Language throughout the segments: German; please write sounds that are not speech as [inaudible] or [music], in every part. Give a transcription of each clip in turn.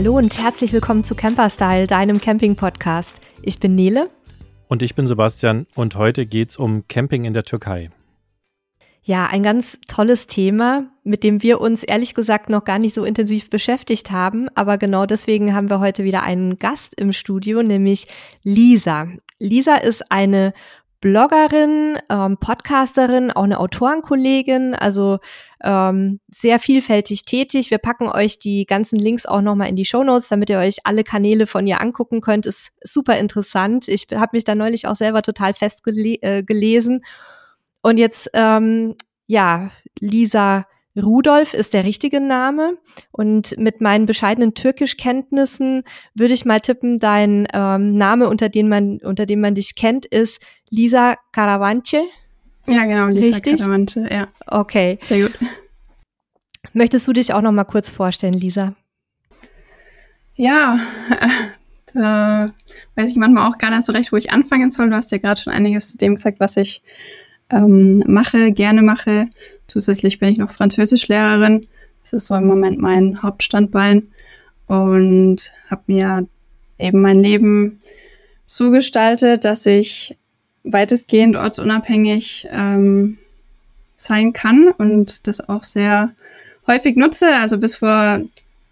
Hallo und herzlich willkommen zu Camperstyle, deinem Camping-Podcast. Ich bin Nele. Und ich bin Sebastian und heute geht es um Camping in der Türkei. Ja, ein ganz tolles Thema, mit dem wir uns ehrlich gesagt noch gar nicht so intensiv beschäftigt haben. Aber genau deswegen haben wir heute wieder einen Gast im Studio, nämlich Lisa. Lisa ist eine Bloggerin, ähm, Podcasterin, auch eine Autorenkollegin, also ähm, sehr vielfältig tätig. Wir packen euch die ganzen Links auch nochmal in die Show Notes, damit ihr euch alle Kanäle von ihr angucken könnt. Ist super interessant. Ich habe mich da neulich auch selber total festgelesen. Äh, Und jetzt, ähm, ja, Lisa Rudolf ist der richtige Name. Und mit meinen bescheidenen Türkischkenntnissen würde ich mal tippen, dein ähm, Name, unter dem man, unter dem man dich kennt, ist Lisa Karavanche. Ja, genau, Lisa Richtig? Karavanche, ja. Okay. Sehr gut. Möchtest du dich auch noch mal kurz vorstellen, Lisa? Ja, [laughs] da weiß ich manchmal auch gar nicht so recht, wo ich anfangen soll. Du hast ja gerade schon einiges zu dem gesagt, was ich ähm, mache, gerne mache. Zusätzlich bin ich noch Französischlehrerin. Das ist so im Moment mein Hauptstandbein und habe mir eben mein Leben so gestaltet, dass ich weitestgehend ortsunabhängig ähm, sein kann und das auch sehr häufig nutze. Also bis vor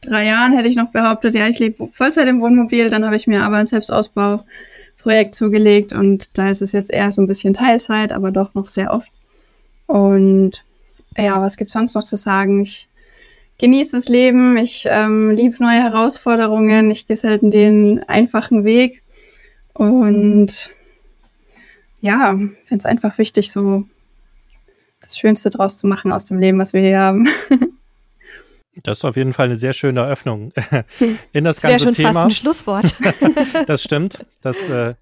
drei Jahren hätte ich noch behauptet, ja, ich lebe Vollzeit im Wohnmobil. Dann habe ich mir aber ein Selbstausbauprojekt zugelegt und da ist es jetzt eher so ein bisschen Teilzeit, aber doch noch sehr oft. Und ja, was gibt sonst noch zu sagen? Ich genieße das Leben, ich ähm, liebe neue Herausforderungen, ich gehe selten den einfachen Weg und ja, finde es einfach wichtig, so das Schönste draus zu machen aus dem Leben, was wir hier haben. [laughs] Das ist auf jeden Fall eine sehr schöne Eröffnung [laughs] in das, Das ganze schon Thema. fast ein Schlusswort. [laughs] das stimmt. Das, äh,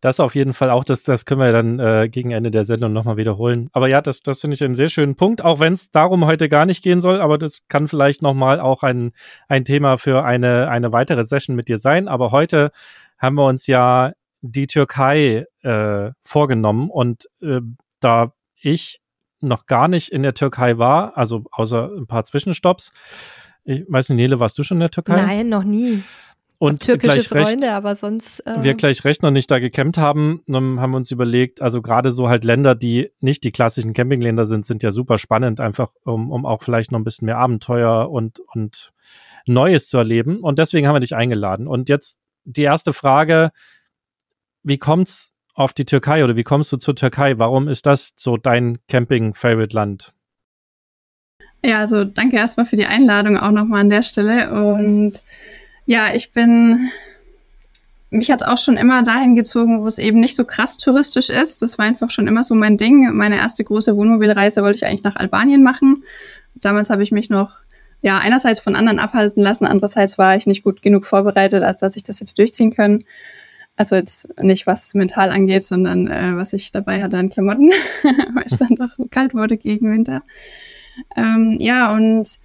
das auf jeden Fall auch, das, das können wir dann äh, gegen Ende der Sendung nochmal wiederholen. Aber ja, das, das finde ich einen sehr schönen Punkt, auch wenn es darum heute gar nicht gehen soll, aber das kann vielleicht nochmal auch ein, ein Thema für eine, eine weitere Session mit dir sein. Aber heute haben wir uns ja die Türkei äh, vorgenommen und äh, da ich noch gar nicht in der Türkei war, also außer ein paar Zwischenstopps. Ich weiß nicht, Nele, warst du schon in der Türkei? Nein, noch nie. Und Türkische gleich recht, Freunde, aber sonst. Äh, wir gleich recht noch nicht da gecampt haben, dann haben wir uns überlegt, also gerade so halt Länder, die nicht die klassischen Campingländer sind, sind ja super spannend, einfach um, um auch vielleicht noch ein bisschen mehr Abenteuer und, und Neues zu erleben. Und deswegen haben wir dich eingeladen. Und jetzt die erste Frage, wie kommt's auf die Türkei oder wie kommst du zur Türkei? Warum ist das so dein Camping-Favorite-Land? Ja, also danke erstmal für die Einladung auch nochmal an der Stelle. Und ja, ich bin, mich hat es auch schon immer dahin gezogen, wo es eben nicht so krass touristisch ist. Das war einfach schon immer so mein Ding. Meine erste große Wohnmobilreise wollte ich eigentlich nach Albanien machen. Damals habe ich mich noch, ja, einerseits von anderen abhalten lassen, andererseits war ich nicht gut genug vorbereitet, als dass ich das jetzt durchziehen können. Also jetzt nicht was mental angeht, sondern äh, was ich dabei hatte an Klamotten, [laughs] weil es dann doch kalt wurde gegen Winter. Ähm, ja, und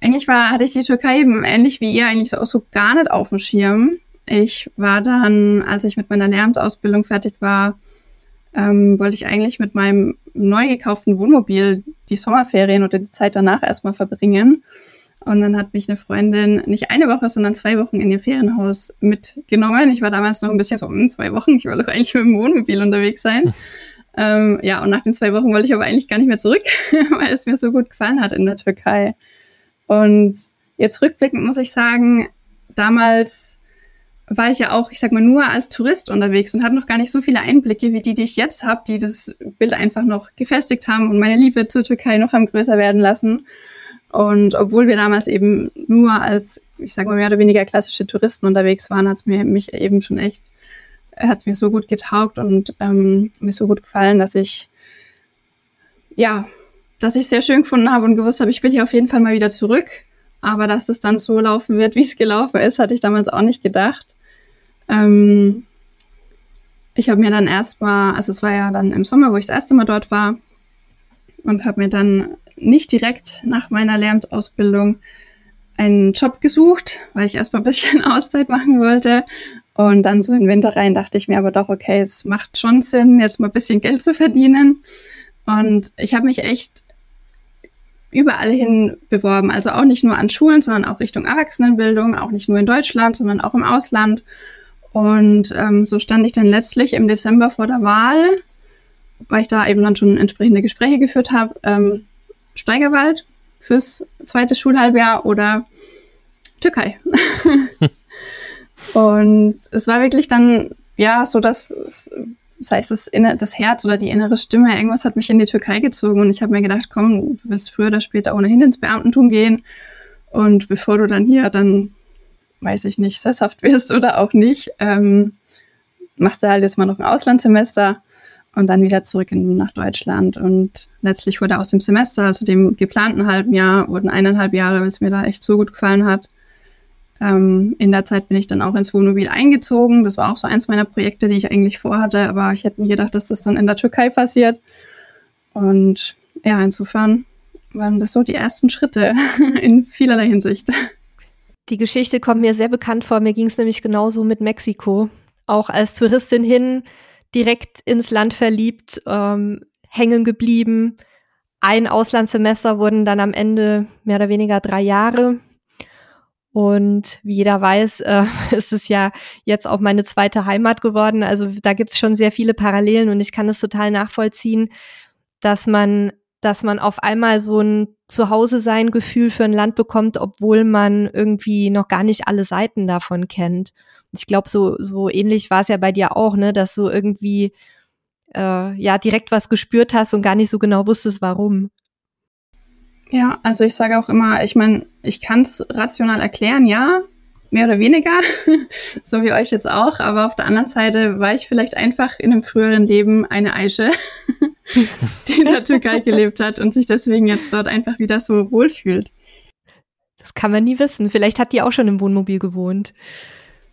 eigentlich war, hatte ich die Türkei eben ähnlich wie ihr eigentlich so, so gar nicht auf dem Schirm. Ich war dann, als ich mit meiner Lehramtsausbildung fertig war, ähm, wollte ich eigentlich mit meinem neu gekauften Wohnmobil die Sommerferien oder die Zeit danach erstmal verbringen. Und dann hat mich eine Freundin nicht eine Woche, sondern zwei Wochen in ihr Ferienhaus mitgenommen. Ich war damals noch ein bisschen so, hm, zwei Wochen, ich will doch eigentlich mit dem Wohnmobil unterwegs sein. Ähm, ja, und nach den zwei Wochen wollte ich aber eigentlich gar nicht mehr zurück, [laughs] weil es mir so gut gefallen hat in der Türkei. Und jetzt rückblickend muss ich sagen, damals war ich ja auch, ich sag mal, nur als Tourist unterwegs und hatte noch gar nicht so viele Einblicke wie die, die ich jetzt habe, die das Bild einfach noch gefestigt haben und meine Liebe zur Türkei noch haben größer werden lassen. Und obwohl wir damals eben nur als, ich sag mal, mehr oder weniger klassische Touristen unterwegs waren, hat es mir mich eben schon echt, hat mir so gut getaugt und ähm, mir so gut gefallen, dass ich, ja, dass ich sehr schön gefunden habe und gewusst habe, ich will hier auf jeden Fall mal wieder zurück. Aber dass es dann so laufen wird, wie es gelaufen ist, hatte ich damals auch nicht gedacht. Ähm, ich habe mir dann erstmal, also es war ja dann im Sommer, wo ich das erste Mal dort war, und habe mir dann nicht direkt nach meiner Lehramtsausbildung einen Job gesucht, weil ich erstmal ein bisschen [laughs] Auszeit machen wollte. Und dann so in den Winter rein dachte ich mir aber doch, okay, es macht schon Sinn, jetzt mal ein bisschen Geld zu verdienen. Und ich habe mich echt überall hin beworben. Also auch nicht nur an Schulen, sondern auch Richtung Erwachsenenbildung, auch nicht nur in Deutschland, sondern auch im Ausland. Und ähm, so stand ich dann letztlich im Dezember vor der Wahl, weil ich da eben dann schon entsprechende Gespräche geführt habe, ähm, Steigerwald fürs zweite Schulhalbjahr oder Türkei. [laughs] und es war wirklich dann, ja, so dass sei es das, das Herz oder die innere Stimme, irgendwas hat mich in die Türkei gezogen und ich habe mir gedacht, komm, du willst früher oder später ohnehin ins Beamtentum gehen und bevor du dann hier dann, weiß ich nicht, sesshaft wirst [laughs] oder auch nicht, ähm, machst du halt jetzt mal noch ein Auslandssemester und dann wieder zurück in, nach Deutschland und letztlich wurde aus dem Semester, also dem geplanten halben Jahr, wurden eineinhalb Jahre, weil es mir da echt so gut gefallen hat. Ähm, in der Zeit bin ich dann auch ins Wohnmobil eingezogen. Das war auch so eins meiner Projekte, die ich eigentlich vorhatte, aber ich hätte nie gedacht, dass das dann in der Türkei passiert. Und ja, insofern waren das so die ersten Schritte [laughs] in vielerlei Hinsicht. Die Geschichte kommt mir sehr bekannt vor. Mir ging es nämlich genauso mit Mexiko. Auch als Touristin hin, direkt ins Land verliebt, ähm, hängen geblieben. Ein Auslandssemester wurden dann am Ende mehr oder weniger drei Jahre. Und wie jeder weiß, äh, [laughs] ist es ja jetzt auch meine zweite Heimat geworden. Also da gibt's schon sehr viele Parallelen und ich kann es total nachvollziehen, dass man, dass man auf einmal so ein Zuhause-sein-Gefühl für ein Land bekommt, obwohl man irgendwie noch gar nicht alle Seiten davon kennt. Ich glaube, so, so ähnlich war es ja bei dir auch, ne, dass du irgendwie äh, ja direkt was gespürt hast und gar nicht so genau wusstest, warum. Ja, also ich sage auch immer, ich meine, ich kann es rational erklären, ja, mehr oder weniger, [laughs] so wie euch jetzt auch, aber auf der anderen Seite war ich vielleicht einfach in einem früheren Leben eine Eiche, [laughs] die in der Türkei gelebt hat und sich deswegen jetzt dort einfach wieder so wohlfühlt. Das kann man nie wissen. Vielleicht hat die auch schon im Wohnmobil gewohnt.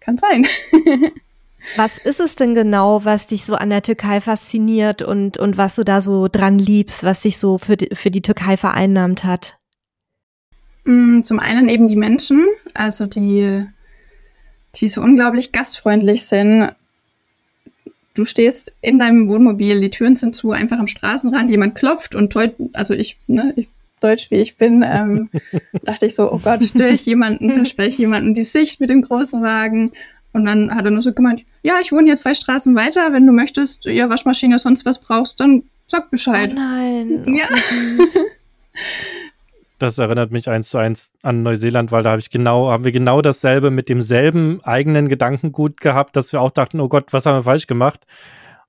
Kann sein. [laughs] Was ist es denn genau, was dich so an der Türkei fasziniert und, und was du da so dran liebst, was dich so für die, für die Türkei vereinnahmt hat? Mm, zum einen eben die Menschen, also die, die so unglaublich gastfreundlich sind. Du stehst in deinem Wohnmobil, die Türen sind zu, einfach am Straßenrand, jemand klopft und also ich, ne, ich deutsch wie ich bin, ähm, [laughs] dachte ich so, oh Gott, störe ich jemanden, verspreche ich jemanden die Sicht mit dem großen Wagen und dann hat er nur so gemeint, ja, ich wohne hier zwei Straßen weiter, wenn du möchtest, ja, Waschmaschine, sonst was brauchst, dann sag Bescheid. Oh nein, oh, ja. süß. [laughs] Das erinnert mich eins zu eins an Neuseeland, weil da habe ich genau, haben wir genau dasselbe mit demselben eigenen Gedankengut gehabt, dass wir auch dachten, oh Gott, was haben wir falsch gemacht?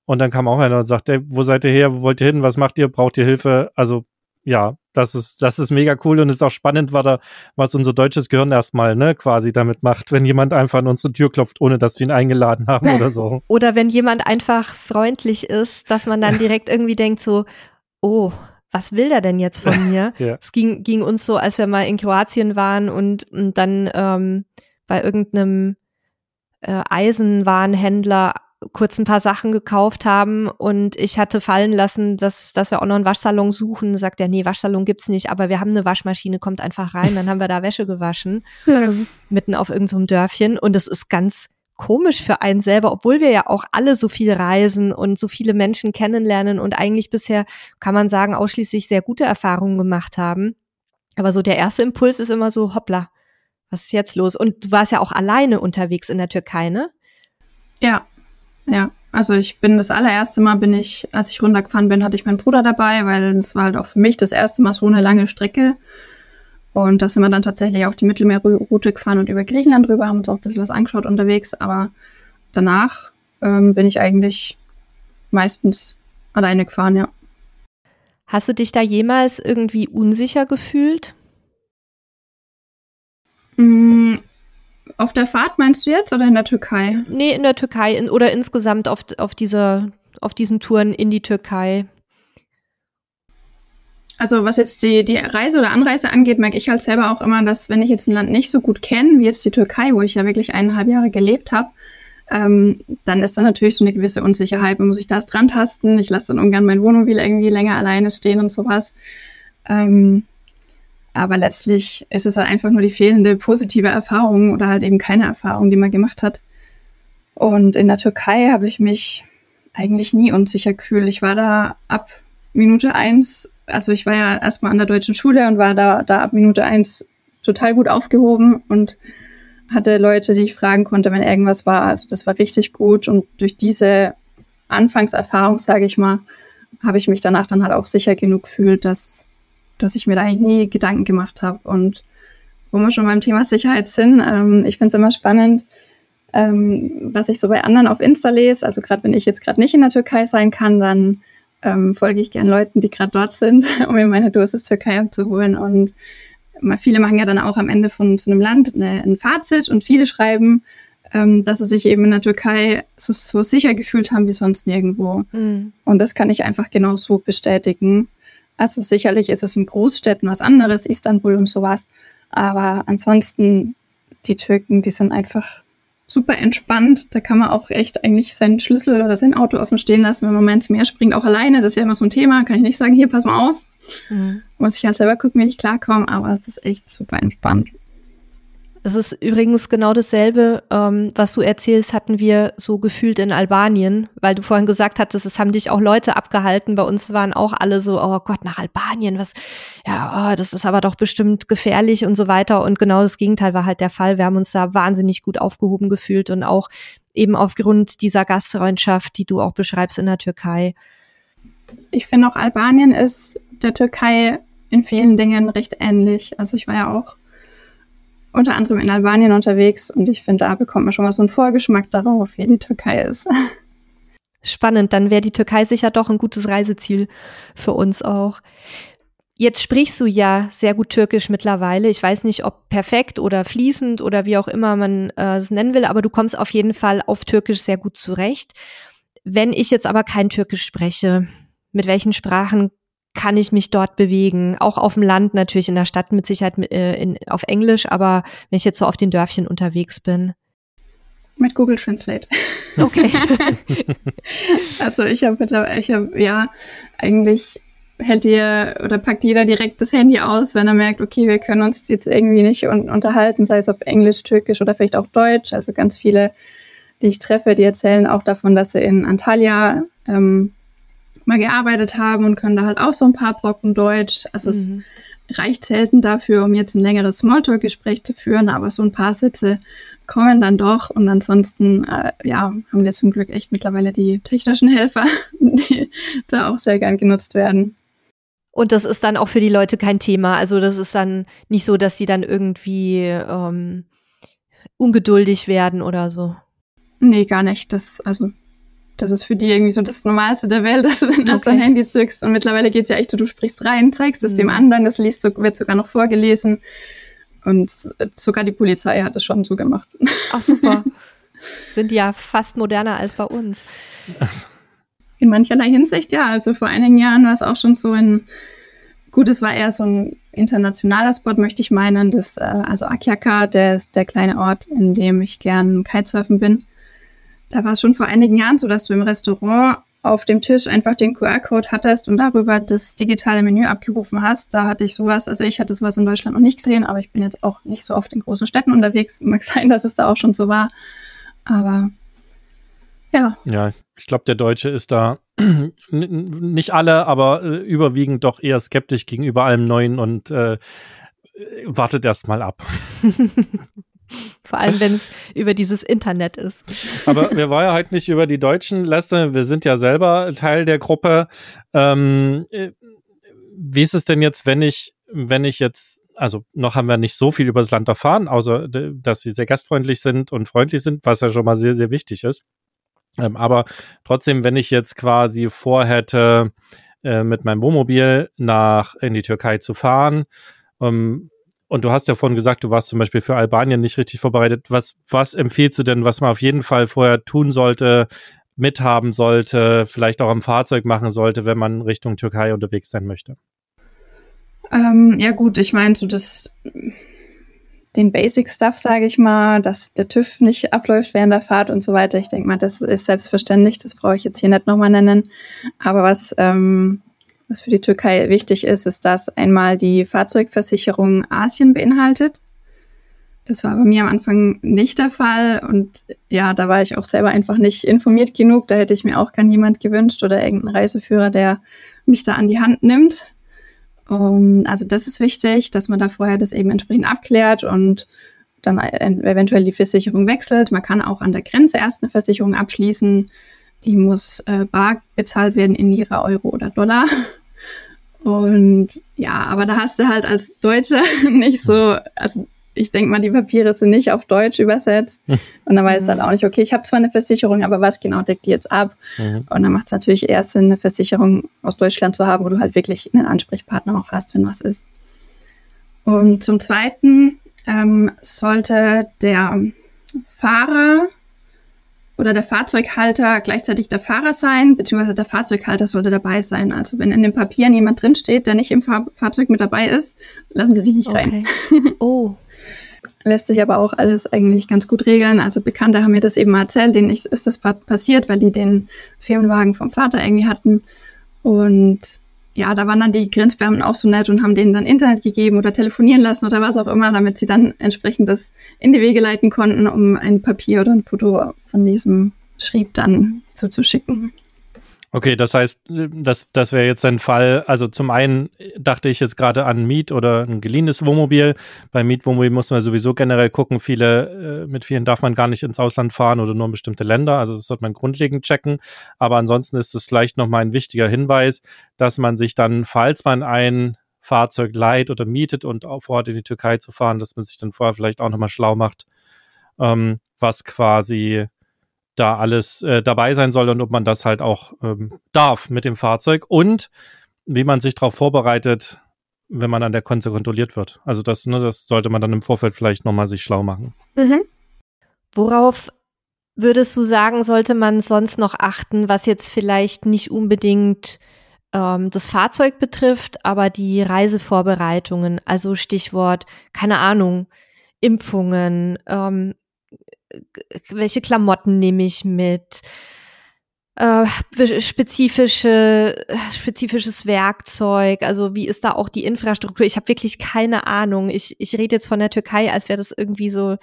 Und dann kam auch einer und sagte, wo seid ihr her, wo wollt ihr hin, was macht ihr, braucht ihr Hilfe? Also ja, das ist, das ist mega cool und es ist auch spannend, was, da, was unser deutsches Gehirn erstmal ne, quasi damit macht, wenn jemand einfach an unsere Tür klopft, ohne dass wir ihn eingeladen haben oder so. [laughs] Oder wenn jemand einfach freundlich ist, dass man dann direkt irgendwie denkt so, oh, was will der denn jetzt von mir? [laughs] ja. Es ging, ging uns so, als wir mal in Kroatien waren und, und dann ähm, bei irgendeinem äh, Eisenwarenhändler kurz ein paar Sachen gekauft haben und ich hatte fallen lassen, dass, dass wir auch noch einen Waschsalon suchen. Sagt er, nee, Waschsalon gibt's nicht, aber wir haben eine Waschmaschine, kommt einfach rein. Dann haben wir da Wäsche gewaschen, [laughs] ja. mitten auf irgendeinem so Dörfchen und es ist ganz komisch für einen selber, obwohl wir ja auch alle so viel reisen und so viele Menschen kennenlernen und eigentlich bisher, kann man sagen, ausschließlich sehr gute Erfahrungen gemacht haben. Aber so der erste Impuls ist immer so, hoppla, was ist jetzt los? Und du warst ja auch alleine unterwegs in der Türkei, ne? Ja, ja, also ich bin das allererste Mal bin ich, als ich runtergefahren bin, hatte ich meinen Bruder dabei, weil das war halt auch für mich das erste Mal so eine lange Strecke. Und da sind wir dann tatsächlich auch die Mittelmeerroute gefahren und über Griechenland rüber, haben uns auch ein bisschen was angeschaut unterwegs, aber danach ähm, bin ich eigentlich meistens alleine gefahren, ja. Hast du dich da jemals irgendwie unsicher gefühlt? Mm, auf der Fahrt meinst du jetzt oder in der Türkei? Nee, in der Türkei in, oder insgesamt auf, auf, dieser, auf diesen Touren in die Türkei. Also was jetzt die, die Reise oder Anreise angeht, merke ich halt selber auch immer, dass wenn ich jetzt ein Land nicht so gut kenne, wie jetzt die Türkei, wo ich ja wirklich eineinhalb Jahre gelebt habe, ähm, dann ist da natürlich so eine gewisse Unsicherheit. Man muss sich da dran tasten. Ich lasse dann ungern mein Wohnmobil irgendwie länger alleine stehen und sowas. Ähm, aber letztlich ist es halt einfach nur die fehlende positive Erfahrung oder halt eben keine Erfahrung, die man gemacht hat. Und in der Türkei habe ich mich eigentlich nie unsicher gefühlt. Ich war da ab Minute eins also ich war ja erstmal an der deutschen Schule und war da, da ab Minute eins total gut aufgehoben und hatte Leute, die ich fragen konnte, wenn irgendwas war. Also das war richtig gut und durch diese Anfangserfahrung, sage ich mal, habe ich mich danach dann halt auch sicher genug gefühlt, dass, dass ich mir da eigentlich nie Gedanken gemacht habe. Und wo wir schon beim Thema Sicherheit sind, ähm, ich finde es immer spannend, ähm, was ich so bei anderen auf Insta lese. Also gerade wenn ich jetzt gerade nicht in der Türkei sein kann, dann ähm, folge ich gern Leuten, die gerade dort sind, [laughs] um mir meine Dosis Türkei abzuholen. Und viele machen ja dann auch am Ende von so einem Land eine, ein Fazit und viele schreiben, ähm, dass sie sich eben in der Türkei so, so sicher gefühlt haben wie sonst nirgendwo. Mhm. Und das kann ich einfach genau so bestätigen. Also sicherlich ist es in Großstädten was anderes, Istanbul und sowas. Aber ansonsten, die Türken, die sind einfach super entspannt. Da kann man auch echt eigentlich seinen Schlüssel oder sein Auto offen stehen lassen, wenn man mal ins Meer springt, auch alleine. Das ist ja immer so ein Thema. Kann ich nicht sagen, hier, pass mal auf. Mhm. Muss ich halt selber gucken, wie ich klarkomme, aber es ist echt super entspannt. Es ist übrigens genau dasselbe, ähm, was du erzählst, hatten wir so gefühlt in Albanien, weil du vorhin gesagt hattest, es haben dich auch Leute abgehalten. Bei uns waren auch alle so, oh Gott, nach Albanien, was, ja, oh, das ist aber doch bestimmt gefährlich und so weiter. Und genau das Gegenteil war halt der Fall. Wir haben uns da wahnsinnig gut aufgehoben gefühlt und auch eben aufgrund dieser Gastfreundschaft, die du auch beschreibst in der Türkei. Ich finde auch Albanien ist der Türkei in vielen Dingen recht ähnlich. Also ich war ja auch unter anderem in Albanien unterwegs und ich finde, da bekommt man schon mal so einen Vorgeschmack darauf, wie die Türkei ist. Spannend, dann wäre die Türkei sicher doch ein gutes Reiseziel für uns auch. Jetzt sprichst du ja sehr gut Türkisch mittlerweile. Ich weiß nicht, ob perfekt oder fließend oder wie auch immer man äh, es nennen will, aber du kommst auf jeden Fall auf Türkisch sehr gut zurecht. Wenn ich jetzt aber kein Türkisch spreche, mit welchen Sprachen kann ich mich dort bewegen. Auch auf dem Land, natürlich in der Stadt mit Sicherheit äh, in, auf Englisch, aber wenn ich jetzt so auf den Dörfchen unterwegs bin. Mit Google Translate. Okay. [laughs] also ich habe ich habe, ja, eigentlich hält ihr oder packt jeder direkt das Handy aus, wenn er merkt, okay, wir können uns jetzt irgendwie nicht un unterhalten, sei es auf Englisch, Türkisch oder vielleicht auch Deutsch. Also ganz viele, die ich treffe, die erzählen auch davon, dass sie in Antalya ähm, mal gearbeitet haben und können da halt auch so ein paar Brocken Deutsch. Also mhm. es reicht selten dafür, um jetzt ein längeres Smalltalk-Gespräch zu führen, aber so ein paar Sätze kommen dann doch. Und ansonsten, äh, ja, haben wir zum Glück echt mittlerweile die technischen Helfer, [laughs] die da auch sehr gern genutzt werden. Und das ist dann auch für die Leute kein Thema. Also das ist dann nicht so, dass sie dann irgendwie ähm, ungeduldig werden oder so. Nee, gar nicht. Das, also das ist für die irgendwie so das Normalste der Welt, [laughs] dass du dann okay. dein Handy zückst. Und mittlerweile geht es ja echt so, du sprichst rein, zeigst es mhm. dem anderen, das liest, wird sogar noch vorgelesen. Und sogar die Polizei hat es schon so gemacht. Ach super. [laughs] Sind ja fast moderner als bei uns. [laughs] In mancherlei Hinsicht, ja. Also vor einigen Jahren war es auch schon so ein, gut, es war eher so ein internationaler Spot, möchte ich meinen. Das, äh, also Akyaka, der ist der kleine Ort, in dem ich gern Kitesurfen bin. Da war es schon vor einigen Jahren so, dass du im Restaurant auf dem Tisch einfach den QR-Code hattest und darüber das digitale Menü abgerufen hast. Da hatte ich sowas, also ich hatte sowas in Deutschland noch nicht gesehen, aber ich bin jetzt auch nicht so oft in großen Städten unterwegs. Mag [laughs] sein, dass es da auch schon so war. Aber ja. Ja, ich glaube, der Deutsche ist da [clears throat] nicht alle, aber äh, überwiegend doch eher skeptisch gegenüber allem Neuen und äh, wartet erst mal ab. [laughs] Vor allem, wenn es über dieses Internet ist. Aber wir wollen ja heute nicht über die Deutschen lästern. Wir sind ja selber Teil der Gruppe. Ähm, äh, wie ist es denn jetzt, wenn ich, wenn ich jetzt, also noch haben wir nicht so viel über das Land erfahren, außer dass sie sehr gastfreundlich sind und freundlich sind, was ja schon mal sehr, sehr wichtig ist. Ähm, aber trotzdem, wenn ich jetzt quasi vorhätte, äh, mit meinem Wohnmobil nach in die Türkei zu fahren, ähm, und du hast ja vorhin gesagt, du warst zum Beispiel für Albanien nicht richtig vorbereitet. Was, was empfiehlst du denn, was man auf jeden Fall vorher tun sollte, mithaben sollte, vielleicht auch am Fahrzeug machen sollte, wenn man Richtung Türkei unterwegs sein möchte? Ähm, ja gut, ich meine, so das, den Basic Stuff, sage ich mal, dass der TÜV nicht abläuft während der Fahrt und so weiter. Ich denke mal, das ist selbstverständlich. Das brauche ich jetzt hier nicht nochmal nennen. Aber was ähm, was für die Türkei wichtig ist, ist, dass einmal die Fahrzeugversicherung Asien beinhaltet. Das war bei mir am Anfang nicht der Fall und ja, da war ich auch selber einfach nicht informiert genug. Da hätte ich mir auch gar niemand gewünscht oder irgendeinen Reiseführer, der mich da an die Hand nimmt. Um, also das ist wichtig, dass man da vorher das eben entsprechend abklärt und dann eventuell die Versicherung wechselt. Man kann auch an der Grenze erst eine Versicherung abschließen. Die muss äh, bar bezahlt werden in ihrer Euro oder Dollar. Und ja, aber da hast du halt als Deutscher [laughs] nicht so, also ich denke mal, die Papiere sind nicht auf Deutsch übersetzt. Hm. Und dann weiß du halt auch nicht, okay, ich habe zwar eine Versicherung, aber was genau deckt die jetzt ab? Mhm. Und dann macht es natürlich erst Sinn, eine Versicherung aus Deutschland zu haben, wo du halt wirklich einen Ansprechpartner auch hast, wenn was ist. Und zum Zweiten ähm, sollte der Fahrer oder der Fahrzeughalter gleichzeitig der Fahrer sein, beziehungsweise der Fahrzeughalter sollte dabei sein. Also wenn in den Papieren jemand drinsteht, der nicht im Fahr Fahrzeug mit dabei ist, lassen Sie dich nicht okay. rein. [laughs] Oh. Lässt sich aber auch alles eigentlich ganz gut regeln. Also Bekannte haben mir das eben erzählt, denen ist das passiert, weil die den Firmenwagen vom Vater irgendwie hatten. Und ja, da waren dann die Grenzbeamten auch so nett und haben denen dann Internet gegeben oder telefonieren lassen oder was auch immer, damit sie dann entsprechend das in die Wege leiten konnten, um ein Papier oder ein Foto von diesem Schrieb dann zuzuschicken. Okay, das heißt, das, das wäre jetzt ein Fall. Also zum einen dachte ich jetzt gerade an Miet oder ein geliehenes Wohnmobil. Beim Mietwohnmobil muss man sowieso generell gucken. Viele, äh, mit vielen darf man gar nicht ins Ausland fahren oder nur in bestimmte Länder. Also das sollte man grundlegend checken. Aber ansonsten ist es vielleicht nochmal ein wichtiger Hinweis, dass man sich dann, falls man ein Fahrzeug leiht oder mietet und vor Ort in die Türkei zu fahren, dass man sich dann vorher vielleicht auch nochmal schlau macht, ähm, was quasi da alles äh, dabei sein soll und ob man das halt auch ähm, darf mit dem Fahrzeug und wie man sich darauf vorbereitet, wenn man an der Konze kontrolliert wird. Also das, ne, das sollte man dann im Vorfeld vielleicht nochmal sich schlau machen. Mhm. Worauf würdest du sagen, sollte man sonst noch achten, was jetzt vielleicht nicht unbedingt ähm, das Fahrzeug betrifft, aber die Reisevorbereitungen, also Stichwort, keine Ahnung, Impfungen, ähm, welche Klamotten nehme ich mit, äh, spezifische, spezifisches Werkzeug, also wie ist da auch die Infrastruktur? Ich habe wirklich keine Ahnung. Ich, ich rede jetzt von der Türkei, als wäre das irgendwie so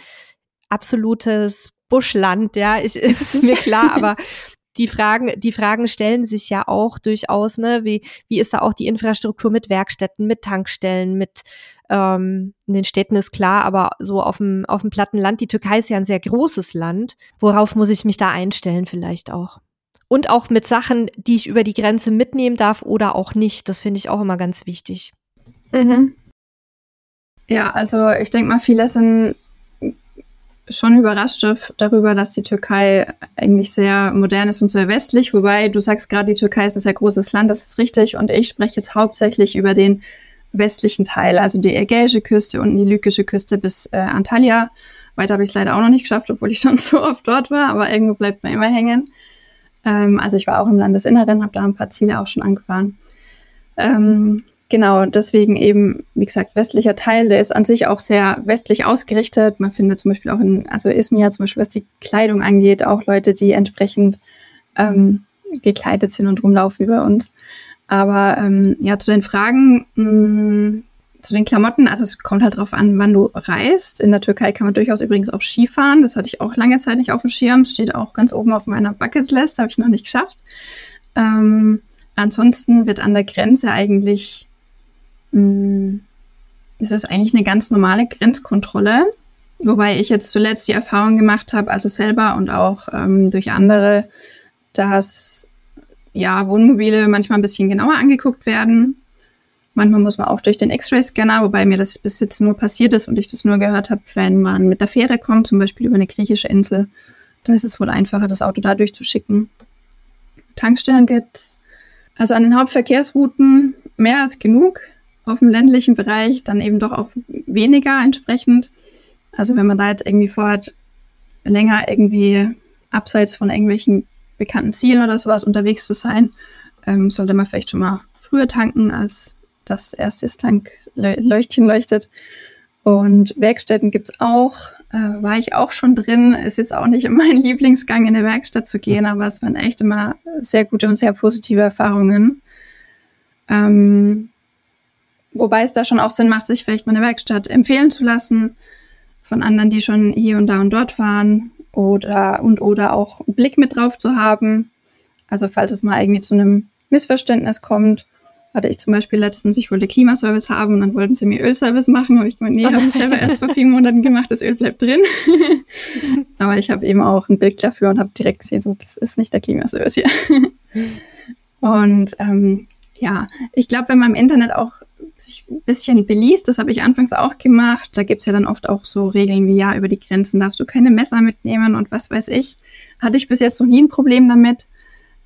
absolutes Buschland, ja, ich, [laughs] ist mir klar, aber die Fragen, die Fragen stellen sich ja auch durchaus, ne? Wie, wie ist da auch die Infrastruktur mit Werkstätten, mit Tankstellen, mit ähm, in den Städten ist klar, aber so auf dem, auf dem platten Land, die Türkei ist ja ein sehr großes Land. Worauf muss ich mich da einstellen vielleicht auch? Und auch mit Sachen, die ich über die Grenze mitnehmen darf oder auch nicht. Das finde ich auch immer ganz wichtig. Mhm. Ja, also ich denke mal, viele sind schon überrascht darüber, dass die Türkei eigentlich sehr modern ist und sehr westlich. Wobei du sagst gerade, die Türkei ist ein sehr großes Land, das ist richtig. Und ich spreche jetzt hauptsächlich über den westlichen Teil, also die Ägäische Küste und die Lykische Küste bis äh, Antalya. Weiter habe ich es leider auch noch nicht geschafft, obwohl ich schon [laughs] so oft dort war, aber irgendwo bleibt man immer hängen. Ähm, also ich war auch im Landesinneren, habe da ein paar Ziele auch schon angefahren. Ähm, genau, deswegen eben, wie gesagt, westlicher Teil, der ist an sich auch sehr westlich ausgerichtet. Man findet zum Beispiel auch in, also Izmir zum Beispiel, was die Kleidung angeht, auch Leute, die entsprechend ähm, gekleidet sind und rumlaufen bei uns. Aber ähm, ja, zu den Fragen, mh, mm, zu den Klamotten, also es kommt halt drauf an, wann du reist. In der Türkei kann man durchaus übrigens auch Skifahren. Das hatte ich auch lange Zeit nicht auf dem Schirm. Steht auch ganz oben auf meiner Bucketlist, habe ich noch nicht geschafft. Ähm, ansonsten wird an der Grenze eigentlich, mh, mm, das ist eigentlich eine ganz normale Grenzkontrolle. Wobei ich jetzt zuletzt die Erfahrung gemacht habe, also selber und auch ähm, durch andere, dass ja, Wohnmobile manchmal ein bisschen genauer angeguckt werden. Manchmal muss man auch durch den X-Ray-Scanner, wobei mir das bis jetzt nur passiert ist und ich das nur gehört habe, wenn man mit der Fähre kommt, zum Beispiel über eine griechische Insel. Da ist es wohl einfacher, das Auto da durchzuschicken. Tankstellen gibt's. Also an den Hauptverkehrsrouten mehr als genug. Auf dem ländlichen Bereich dann eben doch auch weniger entsprechend. Also wenn man da jetzt irgendwie vorhat, länger irgendwie abseits von irgendwelchen bekannten Zielen oder sowas unterwegs zu sein, ähm, sollte man vielleicht schon mal früher tanken, als das erste Tankleuchtchen leuchtet. Und Werkstätten gibt es auch. Äh, war ich auch schon drin. Ist jetzt auch nicht [laughs] mein Lieblingsgang, in eine Werkstatt zu gehen, aber es waren echt immer sehr gute und sehr positive Erfahrungen. Ähm, wobei es da schon auch Sinn macht, sich vielleicht mal eine Werkstatt empfehlen zu lassen von anderen, die schon hier und da und dort waren oder und oder auch einen Blick mit drauf zu haben. Also falls es mal irgendwie zu einem Missverständnis kommt hatte ich zum Beispiel letztens, ich wollte Klimaservice haben und dann wollten sie mir Ölservice machen. Habe ich gemeint, nee, habe ich selber erst vor vier Monaten gemacht, das Öl bleibt drin. [laughs] Aber ich habe eben auch ein Bild dafür und habe direkt gesehen, so, das ist nicht der Klimaservice hier. [laughs] und ähm, ja, ich glaube, wenn man im Internet auch sich ein bisschen beliest, das habe ich anfangs auch gemacht, da gibt es ja dann oft auch so Regeln wie, ja, über die Grenzen darfst du keine Messer mitnehmen und was weiß ich. Hatte ich bis jetzt noch nie ein Problem damit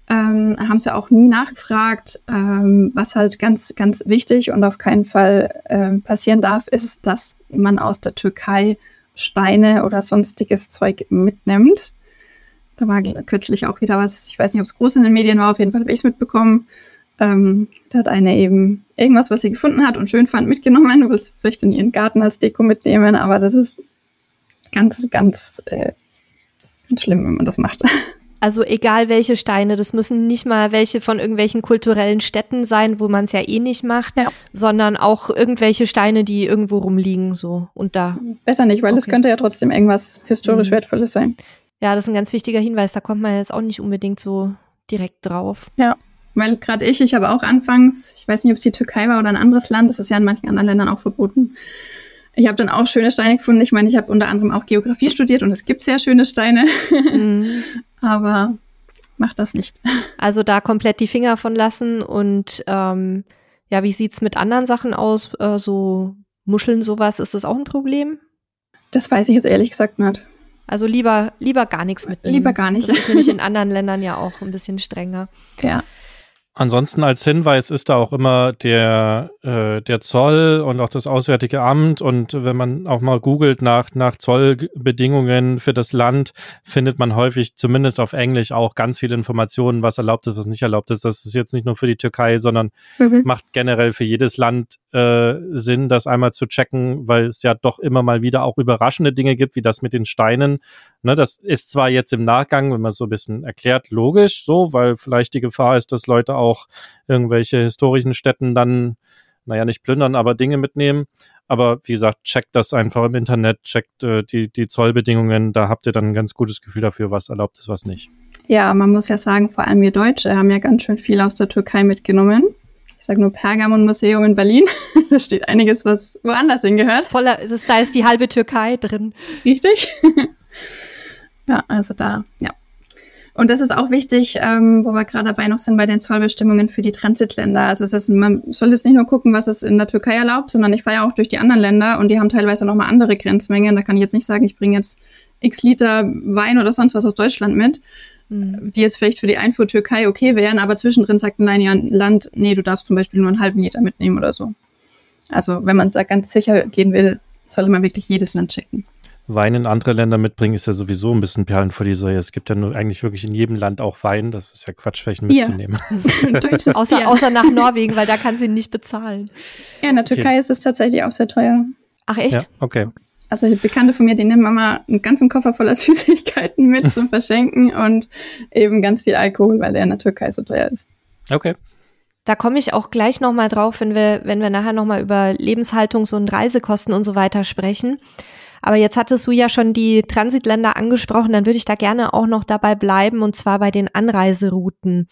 ähm, haben sie auch nie nachgefragt. Ähm, was halt ganz, ganz wichtig und auf keinen Fall ähm, passieren darf, ist, dass man aus der Türkei Steine oder sonstiges Zeug mitnimmt. Da war kürzlich auch wieder was, ich weiß nicht, ob es groß in den Medien war, auf jeden Fall habe ich es mitbekommen. Ähm, da hat eine eben irgendwas, was sie gefunden hat und schön fand, mitgenommen, will es vielleicht in ihren Garten als Deko mitnehmen, aber das ist ganz, ganz, äh, ganz schlimm, wenn man das macht. [laughs] Also egal welche Steine, das müssen nicht mal welche von irgendwelchen kulturellen Städten sein, wo man es ja eh nicht macht, ja. sondern auch irgendwelche Steine, die irgendwo rumliegen so und da. Besser nicht, weil okay. das könnte ja trotzdem irgendwas historisch mhm. Wertvolles sein. Ja, das ist ein ganz wichtiger Hinweis, da kommt man jetzt auch nicht unbedingt so direkt drauf. Ja, weil gerade ich, ich habe auch anfangs, ich weiß nicht, ob es die Türkei war oder ein anderes Land, das ist ja in manchen anderen Ländern auch verboten. Ich habe dann auch schöne Steine gefunden. Ich meine, ich habe unter anderem auch Geografie studiert und es gibt sehr schöne Steine. Mhm. [laughs] aber mach das nicht. Also da komplett die Finger von lassen und ähm, ja, wie sieht's mit anderen Sachen aus? Äh, so Muscheln, sowas, ist das auch ein Problem? Das weiß ich jetzt ehrlich gesagt nicht. Also lieber, lieber gar nichts mitnehmen. Lieber gar nicht. Das ist nämlich in [laughs] anderen Ländern ja auch ein bisschen strenger. Ja. Ansonsten als Hinweis ist da auch immer der, äh, der Zoll und auch das Auswärtige Amt. Und wenn man auch mal googelt nach, nach Zollbedingungen für das Land, findet man häufig zumindest auf Englisch auch ganz viele Informationen, was erlaubt ist, was nicht erlaubt ist. Das ist jetzt nicht nur für die Türkei, sondern mhm. macht generell für jedes Land äh, Sinn, das einmal zu checken, weil es ja doch immer mal wieder auch überraschende Dinge gibt, wie das mit den Steinen. Ne, das ist zwar jetzt im Nachgang, wenn man so ein bisschen erklärt, logisch so, weil vielleicht die Gefahr ist, dass Leute auch auch irgendwelche historischen Städten dann, naja, nicht plündern, aber Dinge mitnehmen. Aber wie gesagt, checkt das einfach im Internet, checkt äh, die, die Zollbedingungen, da habt ihr dann ein ganz gutes Gefühl dafür, was erlaubt ist, was nicht. Ja, man muss ja sagen, vor allem wir Deutsche haben ja ganz schön viel aus der Türkei mitgenommen. Ich sage nur Pergamon-Museum in Berlin. [laughs] da steht einiges, was woanders hingehört. Voller, ist, da ist die halbe Türkei drin. Richtig. [laughs] ja, also da, ja, und das ist auch wichtig, ähm, wo wir gerade dabei noch sind bei den Zollbestimmungen für die Transitländer. Also es ist, man soll jetzt nicht nur gucken, was es in der Türkei erlaubt, sondern ich fahre ja auch durch die anderen Länder und die haben teilweise nochmal andere Grenzmengen. Da kann ich jetzt nicht sagen, ich bringe jetzt x Liter Wein oder sonst was aus Deutschland mit, mhm. die jetzt vielleicht für die Einfuhr Türkei okay wären, aber zwischendrin sagt nein, ja, ein Land, nee, du darfst zum Beispiel nur einen halben Liter mitnehmen oder so. Also wenn man da ganz sicher gehen will, sollte man wirklich jedes Land checken. Wein in andere Länder mitbringen, ist ja sowieso ein bisschen Perlen vor die Säue. Es gibt ja nur eigentlich wirklich in jedem Land auch Wein. Das ist ja Quatsch, welchen mitzunehmen. [laughs] außer, außer nach Norwegen, weil da kann sie nicht bezahlen. Ja, in der Türkei okay. ist es tatsächlich auch sehr teuer. Ach echt? Ja, okay. Also die Bekannte von mir, die nehmen immer einen ganzen Koffer voller [laughs] Süßigkeiten mit zum Verschenken und eben ganz viel Alkohol, weil der in der Türkei so teuer ist. Okay. Da komme ich auch gleich nochmal drauf, wenn wir, wenn wir nachher nochmal über Lebenshaltungs- und Reisekosten und so weiter sprechen. Aber jetzt hattest du ja schon die Transitländer angesprochen, dann würde ich da gerne auch noch dabei bleiben und zwar bei den Anreiserouten.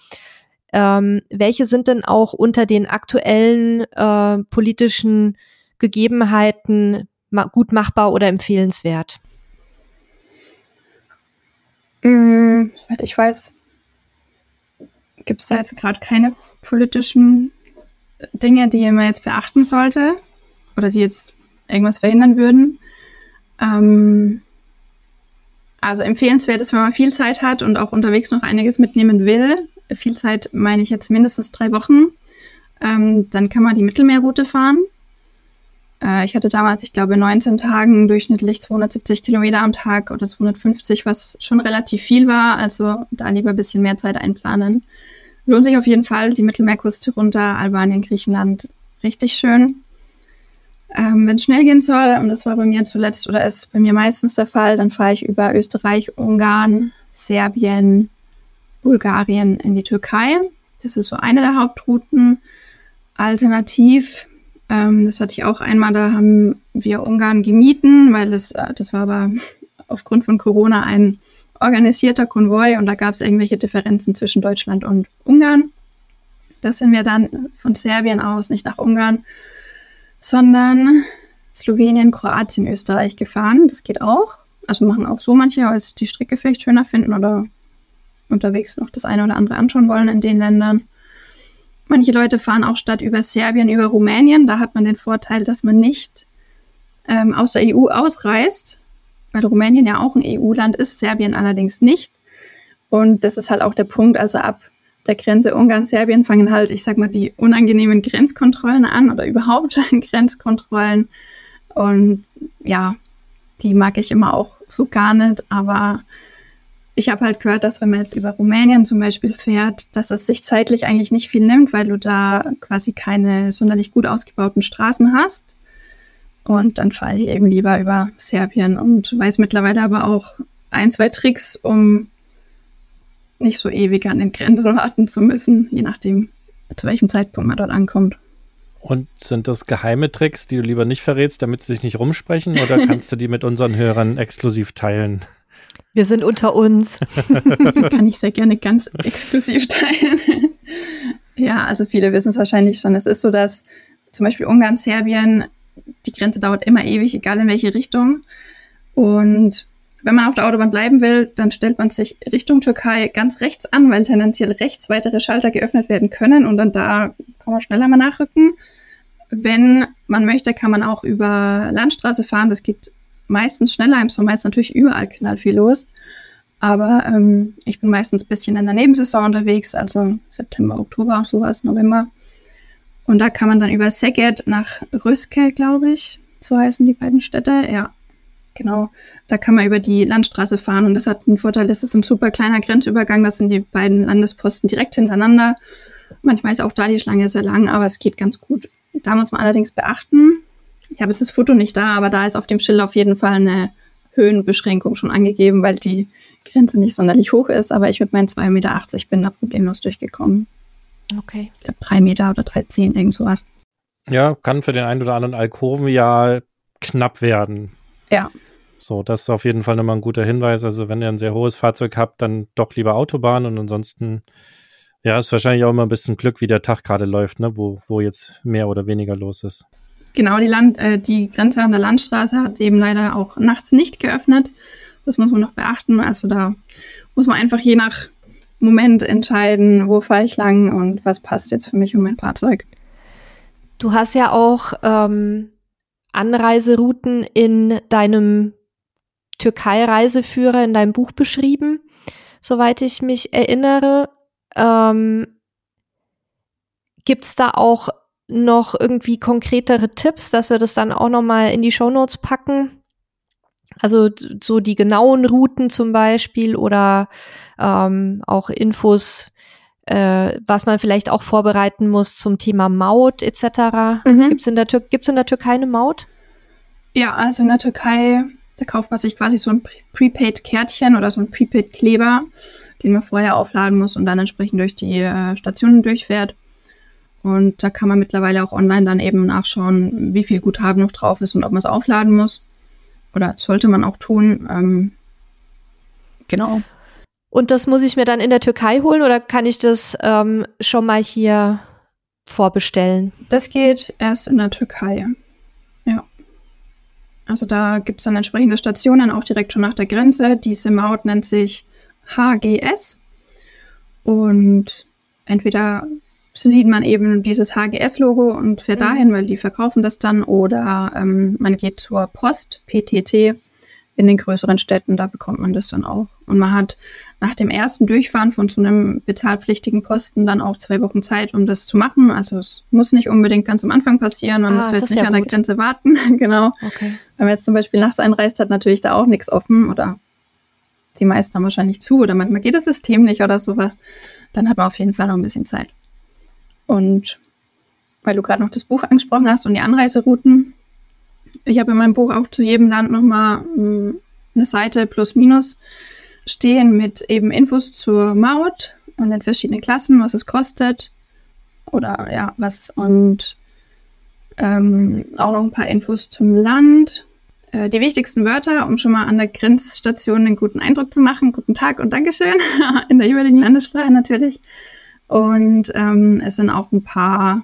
Ähm, welche sind denn auch unter den aktuellen äh, politischen Gegebenheiten ma gut machbar oder empfehlenswert? Mm, soweit ich weiß, gibt es da jetzt gerade keine politischen Dinge, die man jetzt beachten sollte oder die jetzt irgendwas verhindern würden. Ähm, also empfehlenswert ist, wenn man viel Zeit hat und auch unterwegs noch einiges mitnehmen will. Viel Zeit meine ich jetzt mindestens drei Wochen. Ähm, dann kann man die Mittelmeerroute fahren. Äh, ich hatte damals, ich glaube, 19 Tagen durchschnittlich 270 Kilometer am Tag oder 250, was schon relativ viel war. Also da lieber ein bisschen mehr Zeit einplanen. Lohnt sich auf jeden Fall. Die Mittelmeerküste runter, Albanien, Griechenland, richtig schön. Ähm, Wenn es schnell gehen soll, und das war bei mir zuletzt oder ist bei mir meistens der Fall, dann fahre ich über Österreich, Ungarn, Serbien, Bulgarien in die Türkei. Das ist so eine der Hauptrouten. Alternativ, ähm, das hatte ich auch einmal, da haben wir Ungarn gemieten, weil es, äh, das war aber [laughs] aufgrund von Corona ein organisierter Konvoi und da gab es irgendwelche Differenzen zwischen Deutschland und Ungarn. Da sind wir dann von Serbien aus nicht nach Ungarn, sondern Slowenien, Kroatien, Österreich gefahren. Das geht auch. Also machen auch so manche, weil sie die Strecke vielleicht schöner finden oder unterwegs noch das eine oder andere anschauen wollen in den Ländern. Manche Leute fahren auch statt über Serbien über Rumänien. Da hat man den Vorteil, dass man nicht ähm, aus der EU ausreist, weil Rumänien ja auch ein EU-Land ist, Serbien allerdings nicht. Und das ist halt auch der Punkt. Also ab der Grenze Ungarn-Serbien fangen halt, ich sag mal, die unangenehmen Grenzkontrollen an oder überhaupt [laughs] Grenzkontrollen. Und ja, die mag ich immer auch so gar nicht. Aber ich habe halt gehört, dass wenn man jetzt über Rumänien zum Beispiel fährt, dass es sich zeitlich eigentlich nicht viel nimmt, weil du da quasi keine sonderlich gut ausgebauten Straßen hast. Und dann fahre ich eben lieber über Serbien und weiß mittlerweile aber auch ein, zwei Tricks, um nicht so ewig an den Grenzen [laughs] warten zu müssen, je nachdem, zu welchem Zeitpunkt man dort ankommt. Und sind das geheime Tricks, die du lieber nicht verrätst, damit sie sich nicht rumsprechen, oder [laughs] kannst du die mit unseren Hörern exklusiv teilen? Wir sind unter uns. [laughs] die kann ich sehr gerne ganz exklusiv teilen. ja, also viele wissen es wahrscheinlich schon. Es ist so, dass zum Beispiel Ungarn, Serbien, die Grenze dauert immer ewig, egal in welche Richtung. Und wenn man auf der Autobahn bleiben will, dann stellt man sich Richtung Türkei ganz rechts an, weil tendenziell rechts weitere Schalter geöffnet werden können und dann da kann man schneller mal nachrücken. Wenn man möchte, kann man auch über Landstraße fahren. Das geht meistens schneller. Im Sommer ist natürlich überall knall viel los. Aber ähm, ich bin meistens ein bisschen in der Nebensaison unterwegs, also September, Oktober, sowas, November. Und da kann man dann über Szeged nach Röske, glaube ich, so heißen die beiden Städte, ja, genau. Da kann man über die Landstraße fahren und das hat einen Vorteil, das ist ein super kleiner Grenzübergang, das sind die beiden Landesposten direkt hintereinander. Manchmal ist auch da die Schlange sehr lang, aber es geht ganz gut. Da muss man allerdings beachten, ich habe jetzt das Foto nicht da, aber da ist auf dem Schild auf jeden Fall eine Höhenbeschränkung schon angegeben, weil die Grenze nicht sonderlich hoch ist, aber ich mit meinen 2,80 Meter bin da problemlos durchgekommen. Okay. Ich glaube, 3 Meter oder 3,10, irgend sowas. Ja, kann für den einen oder anderen Alkoven ja knapp werden. Ja. So, das ist auf jeden Fall nochmal ein guter Hinweis. Also, wenn ihr ein sehr hohes Fahrzeug habt, dann doch lieber Autobahn und ansonsten, ja, ist wahrscheinlich auch immer ein bisschen Glück, wie der Tag gerade läuft, ne, wo, wo jetzt mehr oder weniger los ist. Genau, die, Land, äh, die Grenze an der Landstraße hat eben leider auch nachts nicht geöffnet. Das muss man noch beachten. Also da muss man einfach je nach Moment entscheiden, wo fahre ich lang und was passt jetzt für mich und mein Fahrzeug. Du hast ja auch ähm, Anreiserouten in deinem Türkei-Reiseführer, in deinem Buch beschrieben, soweit ich mich erinnere. Ähm, Gibt es da auch noch irgendwie konkretere Tipps, dass wir das dann auch noch mal in die Shownotes packen? Also so die genauen Routen zum Beispiel oder ähm, auch Infos, äh, was man vielleicht auch vorbereiten muss zum Thema Maut etc. Mhm. Gibt es in, der gibt's in der Türkei eine Maut? Ja, also in der Türkei, da kauft man sich quasi so ein Prepaid-Kärtchen oder so ein Prepaid-Kleber, den man vorher aufladen muss und dann entsprechend durch die äh, Stationen durchfährt. Und da kann man mittlerweile auch online dann eben nachschauen, wie viel Guthaben noch drauf ist und ob man es aufladen muss. Oder sollte man auch tun. Ähm, genau. Und das muss ich mir dann in der Türkei holen oder kann ich das ähm, schon mal hier vorbestellen? Das geht erst in der Türkei. Also da gibt es dann entsprechende Stationen, auch direkt schon nach der Grenze. Diese Maut nennt sich HGS. Und entweder sieht man eben dieses HGS-Logo und fährt mhm. dahin, weil die verkaufen das dann. Oder ähm, man geht zur Post, PTT, in den größeren Städten, da bekommt man das dann auch. Und man hat nach dem ersten Durchfahren von so einem bezahlpflichtigen Posten dann auch zwei Wochen Zeit, um das zu machen. Also es muss nicht unbedingt ganz am Anfang passieren, man ah, muss jetzt nicht ja an der Grenze warten. [laughs] genau. Okay. Wenn man jetzt zum Beispiel nachts einreist, hat natürlich da auch nichts offen oder die meisten haben wahrscheinlich zu oder manchmal geht das System nicht oder sowas. Dann hat man auf jeden Fall noch ein bisschen Zeit. Und weil du gerade noch das Buch angesprochen hast und die Anreiserouten, ich habe in meinem Buch auch zu jedem Land nochmal hm, eine Seite plus minus stehen mit eben Infos zur Maut und den verschiedenen Klassen, was es kostet oder ja, was und ähm, auch noch ein paar Infos zum Land. Äh, die wichtigsten Wörter, um schon mal an der Grenzstation einen guten Eindruck zu machen. Guten Tag und Dankeschön [laughs] in der jeweiligen Landessprache natürlich. Und ähm, es sind auch ein paar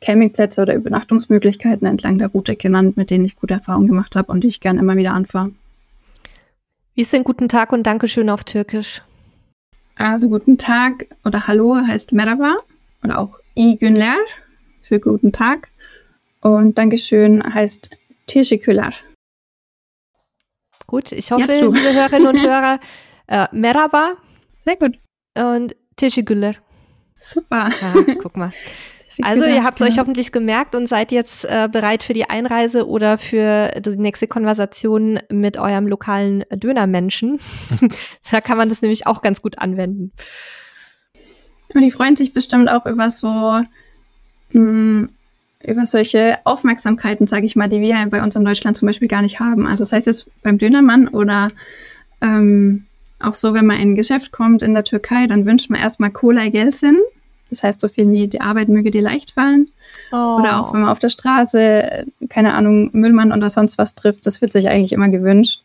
Campingplätze oder Übernachtungsmöglichkeiten entlang der Route genannt, mit denen ich gute Erfahrungen gemacht habe und die ich gerne immer wieder anfahre. Wie ist denn guten Tag und Dankeschön auf Türkisch? Also guten Tag oder Hallo heißt Merhaba oder auch İyi günler für guten Tag. Und Dankeschön heißt Teşekkürler. Gut, ich hoffe, liebe Hörerinnen und [laughs] Hörer, äh, Merhaba. Sehr gut. Und Teşekkürler. Super. Ja, guck mal. [laughs] Also ihr habt es euch hoffentlich gemerkt und seid jetzt äh, bereit für die Einreise oder für die nächste Konversation mit eurem lokalen Dönermenschen. [laughs] da kann man das nämlich auch ganz gut anwenden. Und die freuen sich bestimmt auch über so mh, hm, über solche Aufmerksamkeiten, sage ich mal, die wir bei uns in Deutschland zum Beispiel gar nicht haben. Also sei es jetzt beim Dönermann oder ähm, auch so, wenn man in ein Geschäft kommt in der Türkei, dann wünscht man erstmal Cola Gelsin. Das heißt so viel wie die Arbeit möge dir leicht fallen. Oh. Oder auch wenn man auf der Straße, keine Ahnung, Müllmann oder sonst was trifft, das wird sich eigentlich immer gewünscht.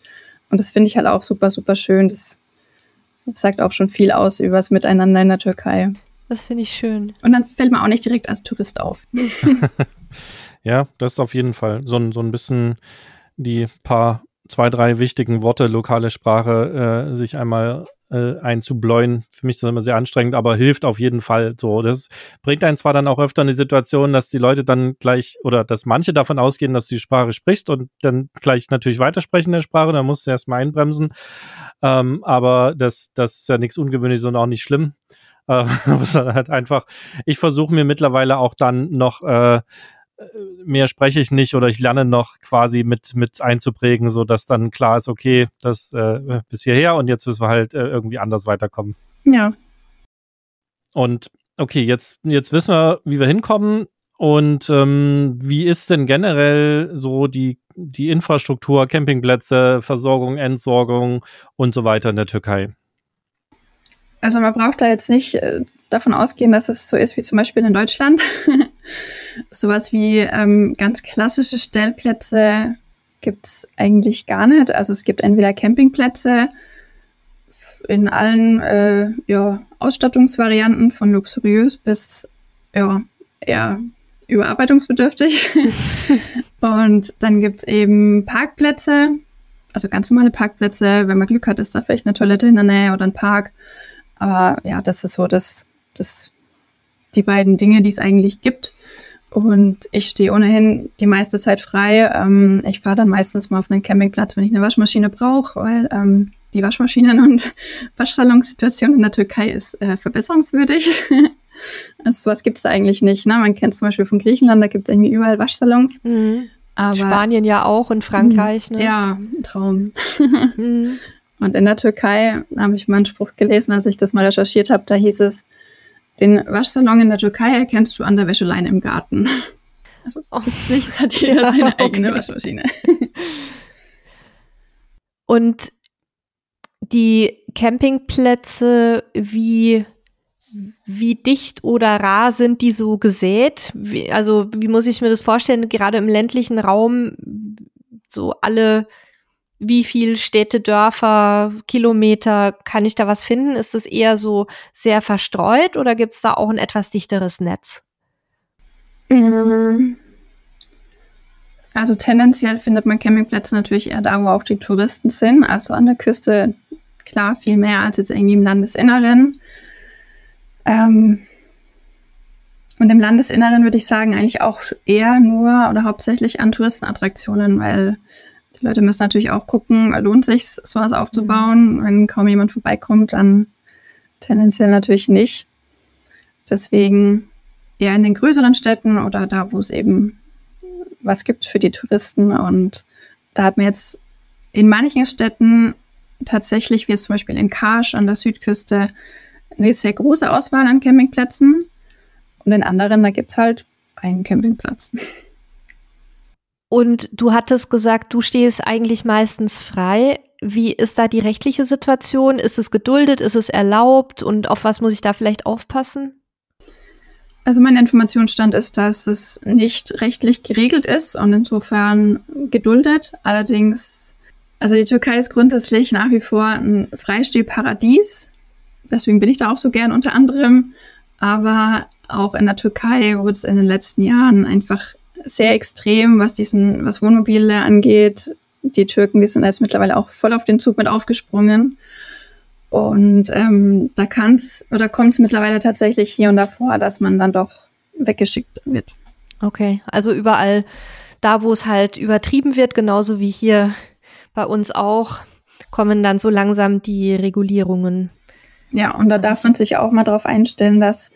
Und das finde ich halt auch super, super schön. Das sagt auch schon viel aus über das Miteinander in der Türkei. Das finde ich schön. Und dann fällt man auch nicht direkt als Tourist auf. [laughs] [laughs] ja, das ist auf jeden Fall so ein, so ein bisschen die paar, zwei, drei wichtigen Worte lokale Sprache äh, sich einmal äh, einzubläuen. Für mich ist das immer sehr anstrengend, aber hilft auf jeden Fall so. Das bringt einen zwar dann auch öfter in die Situation, dass die Leute dann gleich oder dass manche davon ausgehen, dass die Sprache sprichst und dann gleich natürlich weitersprechen in der Sprache, da musst du erstmal einbremsen. Ähm, aber das, das ist ja nichts Ungewöhnliches und auch nicht schlimm. [laughs] Äh, halt einfach, ich versuche mir mittlerweile auch dann noch äh, mehr spreche ich nicht oder ich lerne noch quasi mit, mit einzuprägen, so dass dann klar ist, okay, das äh, bis hierher und jetzt müssen wir halt äh, irgendwie anders weiterkommen. Ja. Und okay, jetzt, jetzt wissen wir, wie wir hinkommen. Und ähm, wie ist denn generell so die, die Infrastruktur, Campingplätze, Versorgung, Entsorgung und so weiter in der Türkei? Also man braucht da jetzt nicht äh, davon ausgehen, dass es so ist wie zum Beispiel in Deutschland. [laughs] Sowas wie ähm, ganz klassische Stellplätze gibt es eigentlich gar nicht. Also es gibt entweder Campingplätze in allen äh, ja, Ausstattungsvarianten von luxuriös bis ja, eher überarbeitungsbedürftig. [laughs] Und dann gibt es eben Parkplätze, also ganz normale Parkplätze. Wenn man Glück hat, ist da vielleicht eine Toilette in der Nähe oder ein Park. Aber ja, das ist so das, das die beiden Dinge, die es eigentlich gibt. Und ich stehe ohnehin die meiste Zeit frei. Ähm, ich fahre dann meistens mal auf einen Campingplatz, wenn ich eine Waschmaschine brauche, weil ähm, die Waschmaschinen- [laughs] und Waschsalonsituation in der Türkei ist äh, verbesserungswürdig. [laughs] also sowas gibt es eigentlich nicht. Ne? Man kennt zum Beispiel von Griechenland, da gibt es irgendwie überall Waschsalons. Mhm. Aber, Spanien ja auch und Frankreich. Ne? Ja, Traum. mhm. [laughs] Und in der Türkei habe ich mal einen Spruch gelesen, als ich das mal recherchiert habe, da hieß es, den Waschsalon in der Türkei erkennst du an der Wäscheleine im Garten. Also witzig, es hat jeder [laughs] ja, seine eigene okay. Waschmaschine. [laughs] Und die Campingplätze, wie, wie dicht oder rar sind die so gesät? Wie, also wie muss ich mir das vorstellen, gerade im ländlichen Raum, so alle wie viel Städte, Dörfer, Kilometer kann ich da was finden? Ist das eher so sehr verstreut oder gibt es da auch ein etwas dichteres Netz? Mm. Also tendenziell findet man Campingplätze natürlich eher da, wo auch die Touristen sind. Also an der Küste klar viel mehr als jetzt irgendwie im Landesinneren. Ähm und im Landesinneren würde ich sagen eigentlich auch eher nur oder hauptsächlich an Touristenattraktionen, weil die Leute müssen natürlich auch gucken, lohnt sich sowas aufzubauen. Mhm. Wenn kaum jemand vorbeikommt, dann tendenziell natürlich nicht. Deswegen eher in den größeren Städten oder da, wo es eben was gibt für die Touristen. Und da hat man jetzt in manchen Städten tatsächlich, wie es zum Beispiel in Karsch an der Südküste, eine sehr große Auswahl an Campingplätzen. Und in anderen, da gibt es halt einen Campingplatz. Und du hattest gesagt, du stehst eigentlich meistens frei. Wie ist da die rechtliche Situation? Ist es geduldet? Ist es erlaubt? Und auf was muss ich da vielleicht aufpassen? Also mein Informationsstand ist, dass es nicht rechtlich geregelt ist und insofern geduldet. Allerdings, also die Türkei ist grundsätzlich nach wie vor ein Freistehparadies. Deswegen bin ich da auch so gern unter anderem. aber auch in der Türkei wurde es in den letzten Jahren einfach sehr extrem, was diesen, was Wohnmobile angeht. Die Türken, die sind jetzt mittlerweile auch voll auf den Zug mit aufgesprungen. Und ähm, da kann es oder kommt es mittlerweile tatsächlich hier und da vor, dass man dann doch weggeschickt wird. Okay, also überall da, wo es halt übertrieben wird, genauso wie hier bei uns auch, kommen dann so langsam die Regulierungen. Ja, und da darf man sich auch mal darauf einstellen, dass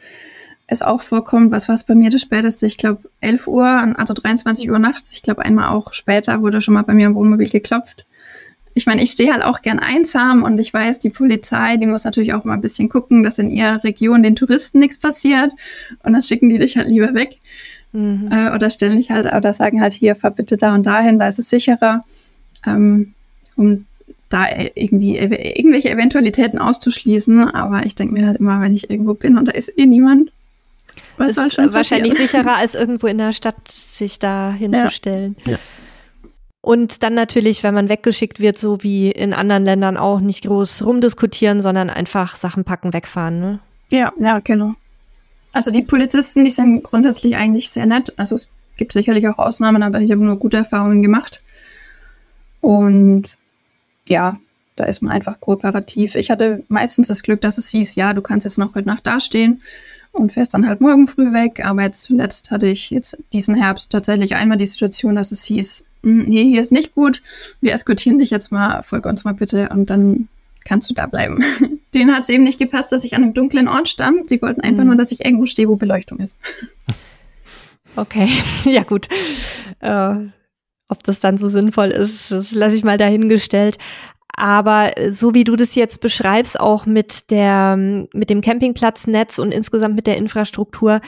es auch vorkommt, was war es bei mir das späteste, ich glaube 11 Uhr, also 23 Uhr nachts, ich glaube einmal auch später wurde schon mal bei mir im Wohnmobil geklopft. Ich meine, ich stehe halt auch gern einsam und ich weiß, die Polizei, die muss natürlich auch mal ein bisschen gucken, dass in ihrer Region den Touristen nichts passiert und dann schicken die dich halt lieber weg. Mhm. Äh, oder stellen dich halt, oder sagen halt hier, fahr bitte da und dahin, da ist es sicherer, ähm, um da irgendwie irgendwelche Eventualitäten auszuschließen. Aber ich denke mir halt immer, wenn ich irgendwo bin und da ist eh niemand, was ist wahrscheinlich sicherer, als irgendwo in der Stadt sich da hinzustellen. Ja. Ja. Und dann natürlich, wenn man weggeschickt wird, so wie in anderen Ländern auch, nicht groß rumdiskutieren, sondern einfach Sachen packen, wegfahren. Ne? Ja, ja, genau. Also die Polizisten, die sind grundsätzlich eigentlich sehr nett. Also es gibt sicherlich auch Ausnahmen, aber ich habe nur gute Erfahrungen gemacht. Und ja, da ist man einfach kooperativ. Ich hatte meistens das Glück, dass es hieß, ja, du kannst jetzt noch heute Nacht dastehen und fährst dann halt morgen früh weg. Aber jetzt zuletzt hatte ich jetzt diesen Herbst tatsächlich einmal die Situation, dass es hieß, hm, nee, hier ist nicht gut, wir eskortieren dich jetzt mal, folge uns mal bitte und dann kannst du da bleiben. [laughs] Denen hat es eben nicht gepasst, dass ich an einem dunklen Ort stand. Die wollten einfach mhm. nur, dass ich irgendwo stehe, wo Beleuchtung ist. Okay, [laughs] ja gut. Äh, ob das dann so sinnvoll ist, das lasse ich mal dahingestellt. Aber so wie du das jetzt beschreibst, auch mit der, mit dem Campingplatznetz und insgesamt mit der Infrastruktur,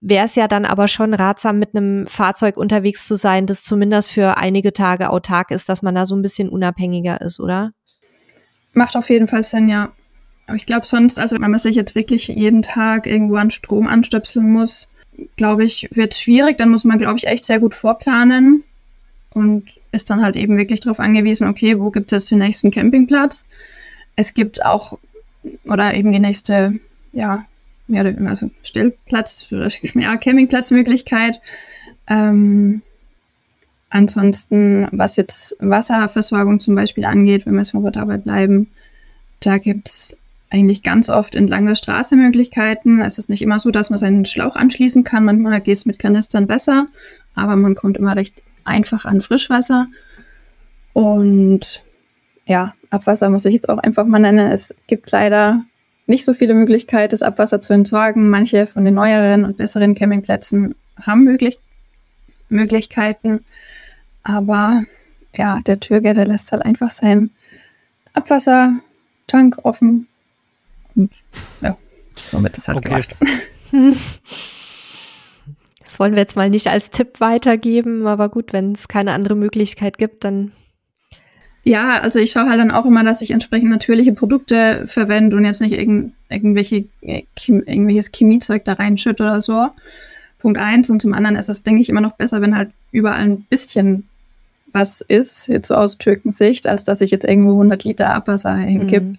wäre es ja dann aber schon ratsam, mit einem Fahrzeug unterwegs zu sein, das zumindest für einige Tage autark ist, dass man da so ein bisschen unabhängiger ist, oder? Macht auf jeden Fall Sinn, ja. Aber ich glaube sonst, also wenn man sich jetzt wirklich jeden Tag irgendwo an Strom anstöpseln muss, glaube ich, wird es schwierig. Dann muss man, glaube ich, echt sehr gut vorplanen und ist dann halt eben wirklich darauf angewiesen, okay, wo gibt es jetzt den nächsten Campingplatz? Es gibt auch, oder eben die nächste, ja, mehr oder weniger, also Stellplatz, [laughs] ja, Campingplatzmöglichkeit. Ähm, ansonsten, was jetzt Wasserversorgung zum Beispiel angeht, wenn wir jetzt mal dabei bleiben, da gibt es eigentlich ganz oft entlang der Straße Möglichkeiten. Es ist nicht immer so, dass man seinen Schlauch anschließen kann. Manchmal geht es mit Kanistern besser, aber man kommt immer recht einfach an Frischwasser. Und ja, Abwasser muss ich jetzt auch einfach mal nennen. Es gibt leider nicht so viele Möglichkeiten, das Abwasser zu entsorgen. Manche von den neueren und besseren Campingplätzen haben möglich Möglichkeiten. Aber ja, der Türger, der lässt halt einfach seinen Abwassertank offen. Und ja, somit ist halt okay. gemacht. [laughs] [laughs] Das wollen wir jetzt mal nicht als Tipp weitergeben, aber gut, wenn es keine andere Möglichkeit gibt, dann. Ja, also ich schaue halt dann auch immer, dass ich entsprechend natürliche Produkte verwende und jetzt nicht irgend, irgendwelche, äh, irgendwelches Chemiezeug da reinschütte oder so. Punkt eins. Und zum anderen ist es, denke ich, immer noch besser, wenn halt überall ein bisschen was ist, jetzt so aus Türkensicht, als dass ich jetzt irgendwo 100 Liter Abwasser hinkipp. Mhm.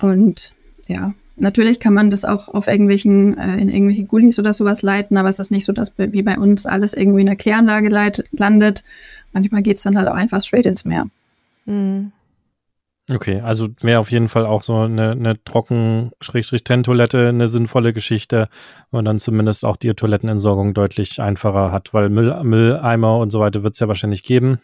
Und ja, Natürlich kann man das auch auf irgendwelchen, äh, in irgendwelche Gullis oder sowas leiten, aber es ist nicht so, dass wie bei uns alles irgendwie in der Kläranlage leit, landet. Manchmal geht es dann halt auch einfach straight ins Meer. Mhm. Okay, also wäre auf jeden Fall auch so eine, eine Trocken-Trenntoilette eine sinnvolle Geschichte, wo man dann zumindest auch die Toilettenentsorgung deutlich einfacher hat, weil Müll, Mülleimer und so weiter wird es ja wahrscheinlich geben.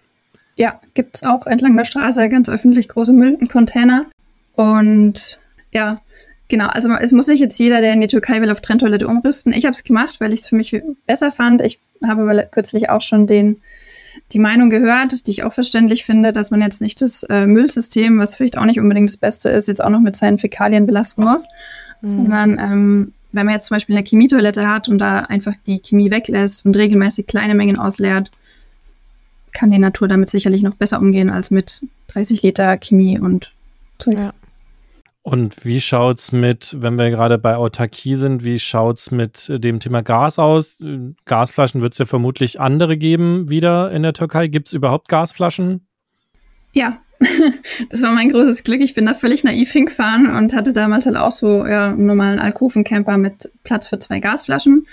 Ja, gibt es auch entlang der Straße ganz öffentlich große Müllcontainer. Und ja, Genau, also es muss nicht jetzt jeder, der in die Türkei will, auf Trenntoilette umrüsten. Ich habe es gemacht, weil ich es für mich besser fand. Ich habe aber kürzlich auch schon den, die Meinung gehört, die ich auch verständlich finde, dass man jetzt nicht das äh, Müllsystem, was vielleicht auch nicht unbedingt das Beste ist, jetzt auch noch mit seinen Fäkalien belasten muss, mhm. sondern ähm, wenn man jetzt zum Beispiel eine Chemietoilette hat und da einfach die Chemie weglässt und regelmäßig kleine Mengen ausleert, kann die Natur damit sicherlich noch besser umgehen als mit 30 Liter Chemie und Zeug. Ja. Und wie schaut's mit, wenn wir gerade bei Autarkie sind, wie schaut's mit dem Thema Gas aus? Gasflaschen wird es ja vermutlich andere geben wieder in der Türkei. Gibt es überhaupt Gasflaschen? Ja, [laughs] das war mein großes Glück. Ich bin da völlig naiv hingefahren und hatte damals halt auch so ja, einen normalen Alkoven-Camper mit Platz für zwei Gasflaschen.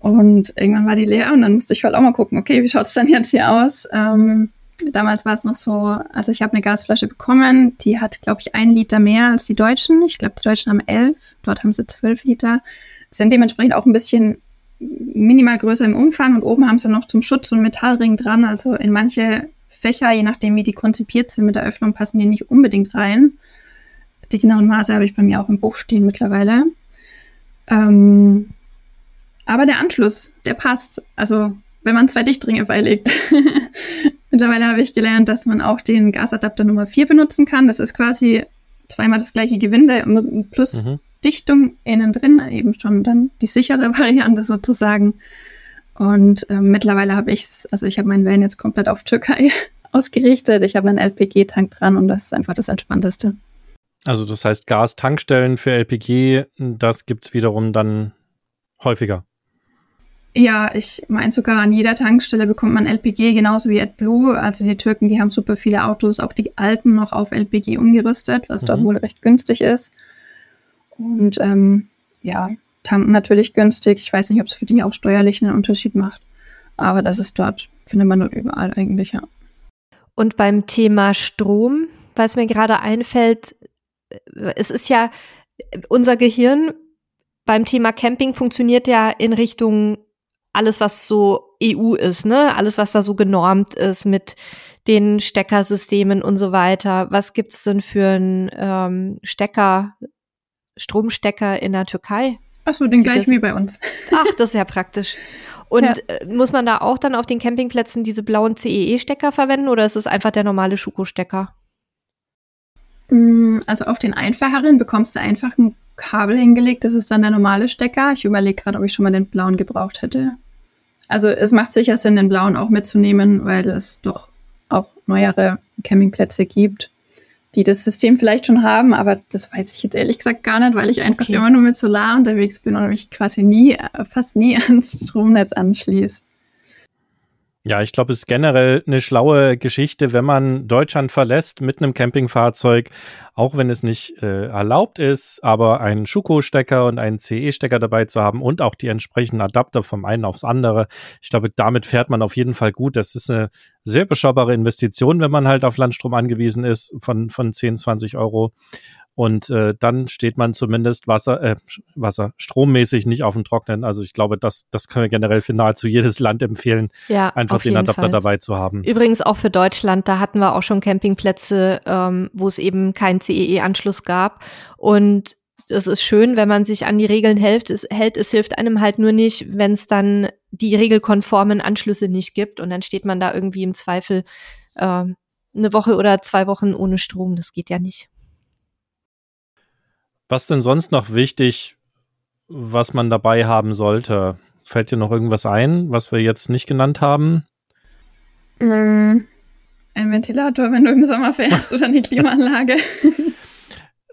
Und irgendwann war die leer und dann musste ich halt auch mal gucken, okay, wie schaut es denn jetzt hier aus? Ähm, damals war es noch so, also ich habe eine Gasflasche bekommen, die hat, glaube ich, einen Liter mehr als die Deutschen. Ich glaube, die Deutschen haben elf, dort haben sie zwölf Liter. Sind dementsprechend auch ein bisschen minimal größer im Umfang und oben haben sie noch zum Schutz so einen Metallring dran. Also in manche Fächer, je nachdem wie die konzipiert sind mit der Öffnung, passen die nicht unbedingt rein. Die genauen Maße habe ich bei mir auch im Buch stehen mittlerweile. Ähm, aber der Anschluss, der passt. Also wenn man zwei Dichtringe beilegt. [laughs] mittlerweile habe ich gelernt, dass man auch den Gasadapter Nummer 4 benutzen kann. Das ist quasi zweimal das gleiche Gewinde plus mhm. Dichtung innen drin, eben schon dann die sichere [laughs] Variante sozusagen. Und äh, mittlerweile habe ich es, also ich habe meinen Van jetzt komplett auf Türkei [laughs] ausgerichtet. Ich habe einen LPG-Tank dran und das ist einfach das Entspannteste. Also das heißt, Gastankstellen für LPG, das gibt es wiederum dann häufiger. Ja, ich meine sogar an jeder Tankstelle bekommt man LPG, genauso wie AdBlue. Also die Türken, die haben super viele Autos, auch die alten noch auf LPG umgerüstet, was mhm. dort wohl recht günstig ist. Und ähm, ja, tanken natürlich günstig. Ich weiß nicht, ob es für die auch steuerlich einen Unterschied macht. Aber das ist dort, findet man dort überall eigentlich, ja. Und beim Thema Strom, es mir gerade einfällt, es ist ja, unser Gehirn beim Thema Camping funktioniert ja in Richtung alles, was so EU ist, ne? Alles, was da so genormt ist mit den Steckersystemen und so weiter. Was gibt's denn für einen ähm, Stecker, Stromstecker in der Türkei? Ach so, den gleichen wie bei uns. Ach, das ist ja praktisch. Und ja. Äh, muss man da auch dann auf den Campingplätzen diese blauen CEE-Stecker verwenden oder ist es einfach der normale Schuko-Stecker? Mm, also auf den einfacheren bekommst du einfach ein Kabel hingelegt, das ist dann der normale Stecker. Ich überlege gerade, ob ich schon mal den blauen gebraucht hätte. Also es macht sicher Sinn, den blauen auch mitzunehmen, weil es doch auch neuere Campingplätze gibt die das System vielleicht schon haben, aber das weiß ich jetzt ehrlich gesagt gar nicht, weil ich einfach okay. immer nur mit Solar unterwegs bin und mich quasi nie, fast nie [laughs] ans Stromnetz anschließe. Ja, ich glaube, es ist generell eine schlaue Geschichte, wenn man Deutschland verlässt mit einem Campingfahrzeug, auch wenn es nicht äh, erlaubt ist, aber einen Schuko-Stecker und einen CE-Stecker dabei zu haben und auch die entsprechenden Adapter vom einen aufs andere. Ich glaube, damit fährt man auf jeden Fall gut. Das ist eine sehr beschaubare Investition, wenn man halt auf Landstrom angewiesen ist von, von 10, 20 Euro. Und äh, dann steht man zumindest Wasser, äh, Wasser, strommäßig nicht auf dem Trocknen. Also ich glaube, das, das können wir generell für nahezu jedes Land empfehlen, ja, einfach den Adapter Fall. dabei zu haben. Übrigens auch für Deutschland, da hatten wir auch schon Campingplätze, ähm, wo es eben keinen CEE-Anschluss gab. Und es ist schön, wenn man sich an die Regeln hält. Es, hält. es hilft einem halt nur nicht, wenn es dann die regelkonformen Anschlüsse nicht gibt und dann steht man da irgendwie im Zweifel äh, eine Woche oder zwei Wochen ohne Strom. Das geht ja nicht. Was denn sonst noch wichtig, was man dabei haben sollte? Fällt dir noch irgendwas ein, was wir jetzt nicht genannt haben? Mm, ein Ventilator, wenn du im Sommer fährst, [laughs] oder eine Klimaanlage.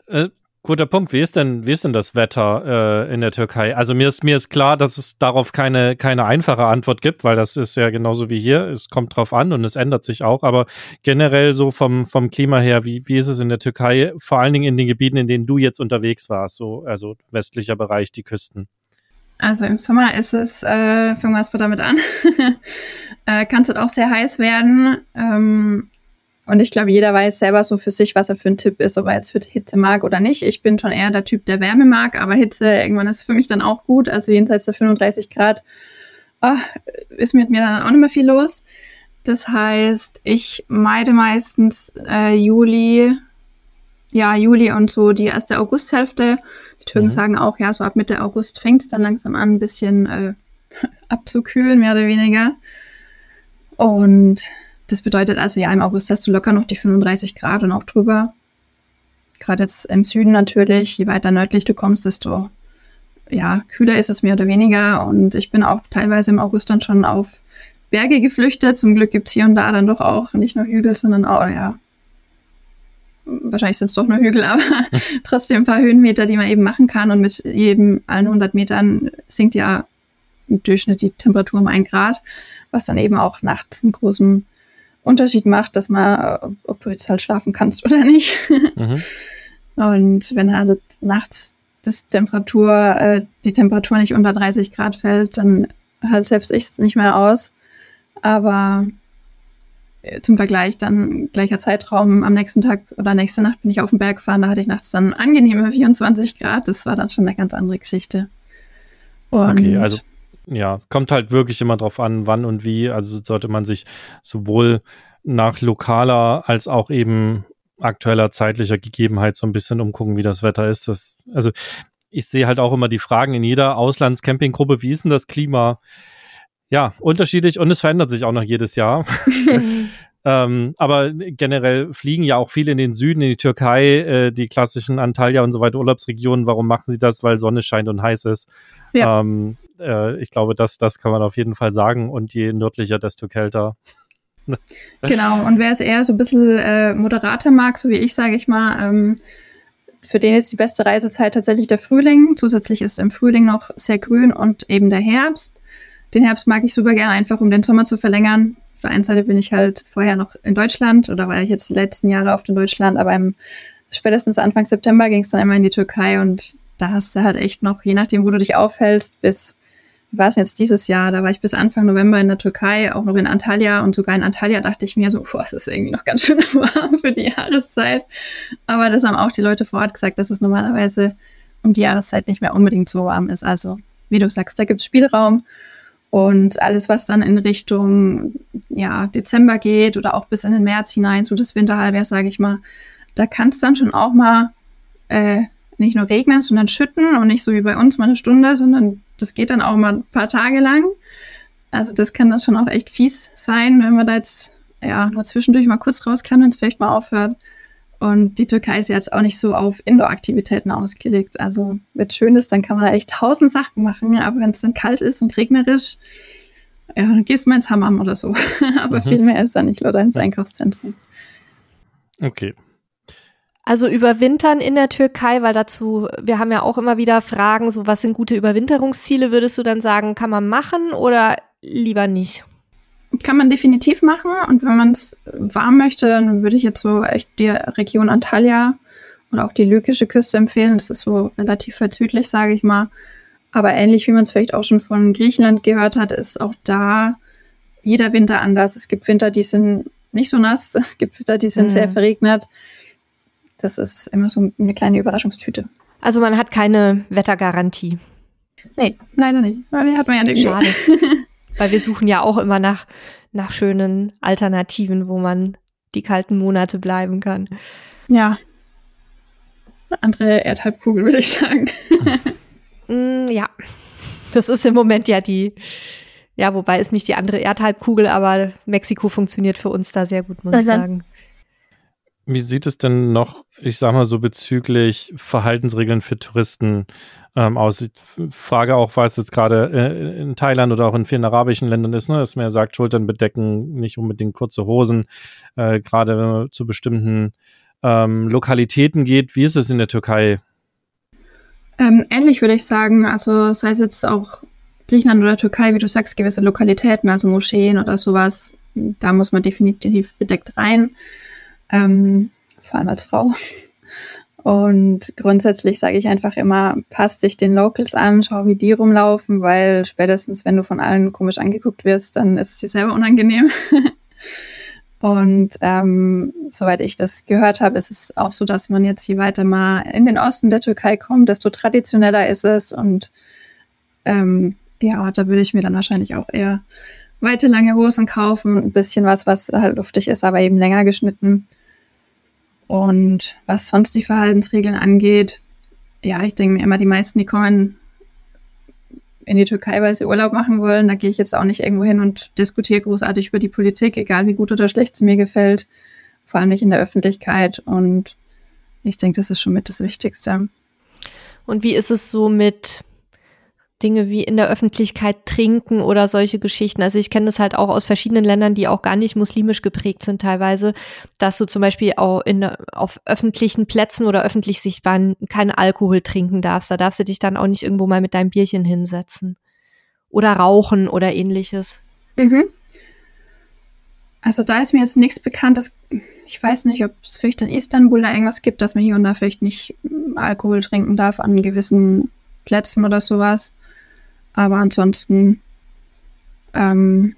[laughs] [laughs] Guter Punkt. Wie ist denn, wie ist denn das Wetter äh, in der Türkei? Also mir ist mir ist klar, dass es darauf keine keine einfache Antwort gibt, weil das ist ja genauso wie hier. Es kommt drauf an und es ändert sich auch. Aber generell so vom vom Klima her, wie wie ist es in der Türkei? Vor allen Dingen in den Gebieten, in denen du jetzt unterwegs warst, so also westlicher Bereich, die Küsten. Also im Sommer ist es, äh, fangen wir erstmal damit an, [laughs] äh, kann es dort auch sehr heiß werden. Ähm, und ich glaube, jeder weiß selber so für sich, was er für ein Tipp ist, ob er jetzt für Hitze mag oder nicht. Ich bin schon eher der Typ, der Wärme mag, aber Hitze irgendwann ist für mich dann auch gut. Also jenseits der 35 Grad oh, ist mit mir dann auch nicht mehr viel los. Das heißt, ich meide meistens äh, Juli, ja, Juli und so die erste Augusthälfte. Die Türken mhm. sagen auch, ja, so ab Mitte August fängt es dann langsam an, ein bisschen äh, [laughs] abzukühlen, mehr oder weniger. Und das bedeutet also, ja, im August hast du locker noch die 35 Grad und auch drüber. Gerade jetzt im Süden natürlich, je weiter nördlich du kommst, desto ja, kühler ist es mehr oder weniger. Und ich bin auch teilweise im August dann schon auf Berge geflüchtet. Zum Glück gibt es hier und da dann doch auch nicht nur Hügel, sondern auch, ja, wahrscheinlich sind es doch nur Hügel, [laughs] aber trotzdem ein paar Höhenmeter, die man eben machen kann. Und mit jedem allen 100 Metern sinkt ja im Durchschnitt die Temperatur um ein Grad, was dann eben auch nachts einen großen Unterschied macht, dass man, ob du jetzt halt schlafen kannst oder nicht. [laughs] Mhm. Und wenn halt nachts das Temperatur, äh, die Temperatur nicht unter 30 Grad fällt, dann halt selbst ich es nicht mehr aus. Aber äh, zum Vergleich dann gleicher Zeitraum am nächsten Tag oder nächste Nacht bin ich auf den Berg gefahren, da hatte ich nachts dann angenehme 24 Grad. Das war dann schon eine ganz andere Geschichte. Und okay, also ja, kommt halt wirklich immer drauf an, wann und wie. Also sollte man sich sowohl nach lokaler als auch eben aktueller zeitlicher Gegebenheit so ein bisschen umgucken, wie das Wetter ist. Das, also ich sehe halt auch immer die Fragen in jeder Auslandscampinggruppe, wie ist denn das Klima? Ja, unterschiedlich und es verändert sich auch noch jedes Jahr. [laughs] ähm, aber generell fliegen ja auch viele in den Süden, in die Türkei, äh, die klassischen Antalya und so weiter Urlaubsregionen. Warum machen sie das? Weil Sonne scheint und heiß ist. Ja. Ähm, äh, ich glaube, das, das kann man auf jeden Fall sagen. Und je nördlicher, desto kälter. [laughs] genau, und wer es eher so ein bisschen äh, moderater mag, so wie ich, sage ich mal, ähm, für den ist die beste Reisezeit tatsächlich der Frühling. Zusätzlich ist im Frühling noch sehr grün und eben der Herbst. Den Herbst mag ich super gerne, einfach um den Sommer zu verlängern. Auf der einen Seite bin ich halt vorher noch in Deutschland oder war ich jetzt die letzten Jahre oft in Deutschland, aber im, spätestens Anfang September ging es dann immer in die Türkei und da hast du halt echt noch, je nachdem, wo du dich aufhältst, bis war es jetzt dieses Jahr, da war ich bis Anfang November in der Türkei, auch noch in Antalya und sogar in Antalya dachte ich mir so, boah, es ist irgendwie noch ganz schön [laughs] warm für die Jahreszeit. Aber das haben auch die Leute vor Ort gesagt, dass es normalerweise um die Jahreszeit nicht mehr unbedingt so warm ist. Also, wie du sagst, da gibt es Spielraum und alles, was dann in Richtung ja, Dezember geht oder auch bis in den März hinein, so das Winterhalbjahr, sage ich mal, da kann es dann schon auch mal äh, nicht nur regnen, sondern schütten und nicht so wie bei uns mal eine Stunde, sondern das geht dann auch mal ein paar Tage lang. Also das kann dann schon auch echt fies sein, wenn man da jetzt ja nur zwischendurch mal kurz raus kann, wenn es vielleicht mal aufhört. Und die Türkei ist jetzt auch nicht so auf Indoor-Aktivitäten ausgelegt. Also wenn es schön ist, dann kann man da echt tausend Sachen machen. Aber wenn es dann kalt ist und regnerisch, ja, dann gehst du mal ins Hammam oder so. [laughs] aber mhm. viel mehr ist da nicht, oder ins Einkaufszentrum. Okay. Also überwintern in der Türkei, weil dazu, wir haben ja auch immer wieder Fragen, so was sind gute Überwinterungsziele, würdest du dann sagen, kann man machen oder lieber nicht? Kann man definitiv machen und wenn man es warm möchte, dann würde ich jetzt so echt die Region Antalya oder auch die lykische Küste empfehlen. Das ist so relativ weit südlich, sage ich mal. Aber ähnlich wie man es vielleicht auch schon von Griechenland gehört hat, ist auch da jeder Winter anders. Es gibt Winter, die sind nicht so nass, [laughs] es gibt Winter, die sind mhm. sehr verregnet. Das ist immer so eine kleine Überraschungstüte. Also man hat keine Wettergarantie. Nee, leider nicht. Die hat man ja nicht. Schade. Weil wir suchen ja auch immer nach, nach schönen Alternativen, wo man die kalten Monate bleiben kann. Ja. Andere Erdhalbkugel, würde ich sagen. mm, ja. Das ist im Moment ja die, ja, wobei ist nicht die andere Erdhalbkugel, aber Mexiko funktioniert für uns da sehr gut, muss ich sagen. Wie sieht es denn noch, ich sag mal so bezüglich Verhaltensregeln für Touristen ähm, aus? Frage auch, was jetzt gerade äh, in Thailand oder auch in vielen arabischen Ländern ist, ne, dass man ja sagt, Schultern bedecken, nicht unbedingt kurze Hosen, äh, gerade wenn man zu bestimmten ähm, Lokalitäten geht. Wie ist es in der Türkei? Ähm, ähnlich würde ich sagen, also sei es jetzt auch Griechenland oder Türkei, wie du sagst, gewisse Lokalitäten, also Moscheen oder sowas, da muss man definitiv bedeckt rein ähm, vor allem als Frau. Und grundsätzlich sage ich einfach immer, passt dich den Locals an, schau, wie die rumlaufen, weil spätestens, wenn du von allen komisch angeguckt wirst, dann ist es dir selber unangenehm. [laughs] Und ähm, soweit ich das gehört habe, ist es auch so, dass man jetzt je weiter mal in den Osten der Türkei kommt, desto traditioneller ist es. Und ähm, ja, da würde ich mir dann wahrscheinlich auch eher weite lange Hosen kaufen, ein bisschen was, was halt luftig ist, aber eben länger geschnitten. Und was sonst die Verhaltensregeln angeht, ja, ich denke mir immer, die meisten, die kommen in die Türkei, weil sie Urlaub machen wollen. Da gehe ich jetzt auch nicht irgendwo hin und diskutiere großartig über die Politik, egal wie gut oder schlecht sie mir gefällt. Vor allem nicht in der Öffentlichkeit. Und ich denke, das ist schon mit das Wichtigste. Und wie ist es so mit Dinge wie in der Öffentlichkeit trinken oder solche Geschichten. Also ich kenne das halt auch aus verschiedenen Ländern, die auch gar nicht muslimisch geprägt sind teilweise, dass du zum Beispiel auch in, auf öffentlichen Plätzen oder öffentlich sichtbaren keinen Alkohol trinken darfst. Da darfst du dich dann auch nicht irgendwo mal mit deinem Bierchen hinsetzen. Oder rauchen oder ähnliches. Mhm. Also da ist mir jetzt nichts bekannt. Dass, ich weiß nicht, ob es vielleicht in Istanbul da irgendwas gibt, dass man hier und da vielleicht nicht Alkohol trinken darf an gewissen Plätzen oder sowas. Aber ansonsten ähm,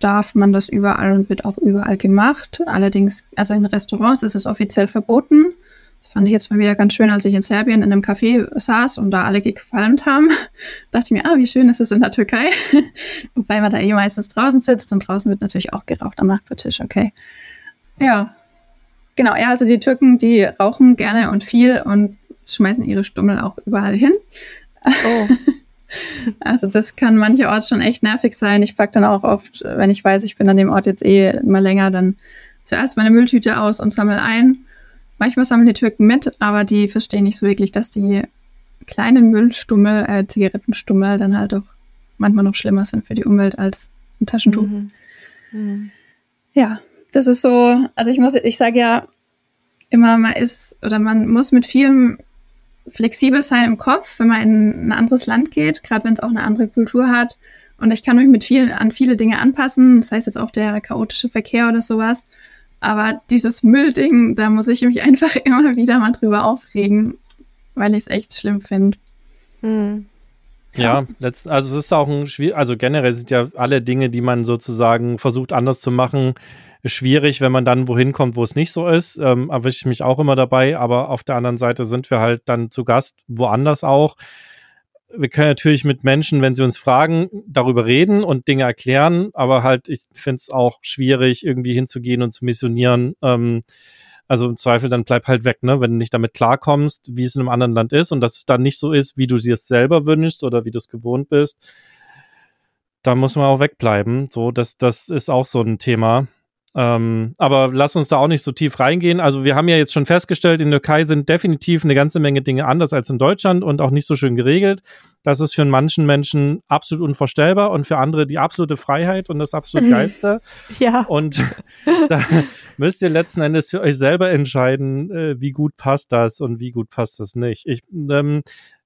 darf man das überall und wird auch überall gemacht. Allerdings, also in Restaurants ist es offiziell verboten. Das fand ich jetzt mal wieder ganz schön, als ich in Serbien in einem Café saß und da alle gefalmt haben. [laughs] dachte ich mir, ah, wie schön ist es in der Türkei. [laughs] Wobei man da eh meistens draußen sitzt und draußen wird natürlich auch geraucht am Nachbartisch, okay. Ja. Genau, ja, also die Türken, die rauchen gerne und viel und schmeißen ihre Stummel auch überall hin. Oh. [laughs] Also das kann mancherorts schon echt nervig sein. Ich packe dann auch oft, wenn ich weiß, ich bin an dem Ort jetzt eh immer länger, dann zuerst meine Mülltüte aus und sammle ein. Manchmal sammeln die Türken mit, aber die verstehen nicht so wirklich, dass die kleinen Müllstummel, äh, Zigarettenstummel dann halt auch manchmal noch schlimmer sind für die Umwelt als ein Taschentuch. Mhm. Mhm. Ja, das ist so, also ich muss, ich sage ja immer, man ist oder man muss mit vielem flexibel sein im Kopf, wenn man in ein anderes Land geht, gerade wenn es auch eine andere Kultur hat. Und ich kann mich mit viel, an viele Dinge anpassen, das heißt jetzt auch der chaotische Verkehr oder sowas. Aber dieses Müllding, da muss ich mich [laughs] einfach immer wieder mal drüber aufregen, weil ich es echt schlimm finde. Mhm. Ja, letzt, also es ist auch ein schwierig, also generell sind ja alle Dinge, die man sozusagen versucht anders zu machen, schwierig, wenn man dann wohin kommt, wo es nicht so ist. Ähm, erwische ich mich auch immer dabei, aber auf der anderen Seite sind wir halt dann zu Gast woanders auch. Wir können natürlich mit Menschen, wenn sie uns fragen, darüber reden und Dinge erklären, aber halt, ich finde es auch schwierig, irgendwie hinzugehen und zu missionieren. Ähm, also im Zweifel dann bleib halt weg, ne? Wenn du nicht damit klarkommst, wie es in einem anderen Land ist und dass es dann nicht so ist, wie du dir es selber wünschst oder wie du es gewohnt bist, dann muss man auch wegbleiben. So, das, das ist auch so ein Thema. Ähm, aber lass uns da auch nicht so tief reingehen. Also wir haben ja jetzt schon festgestellt, in der Türkei sind definitiv eine ganze Menge Dinge anders als in Deutschland und auch nicht so schön geregelt. Das ist für manchen Menschen absolut unvorstellbar und für andere die absolute Freiheit und das absolut [laughs] Geilste. Ja. Und [laughs] da müsst ihr letzten Endes für euch selber entscheiden, äh, wie gut passt das und wie gut passt das nicht. Ich ähm,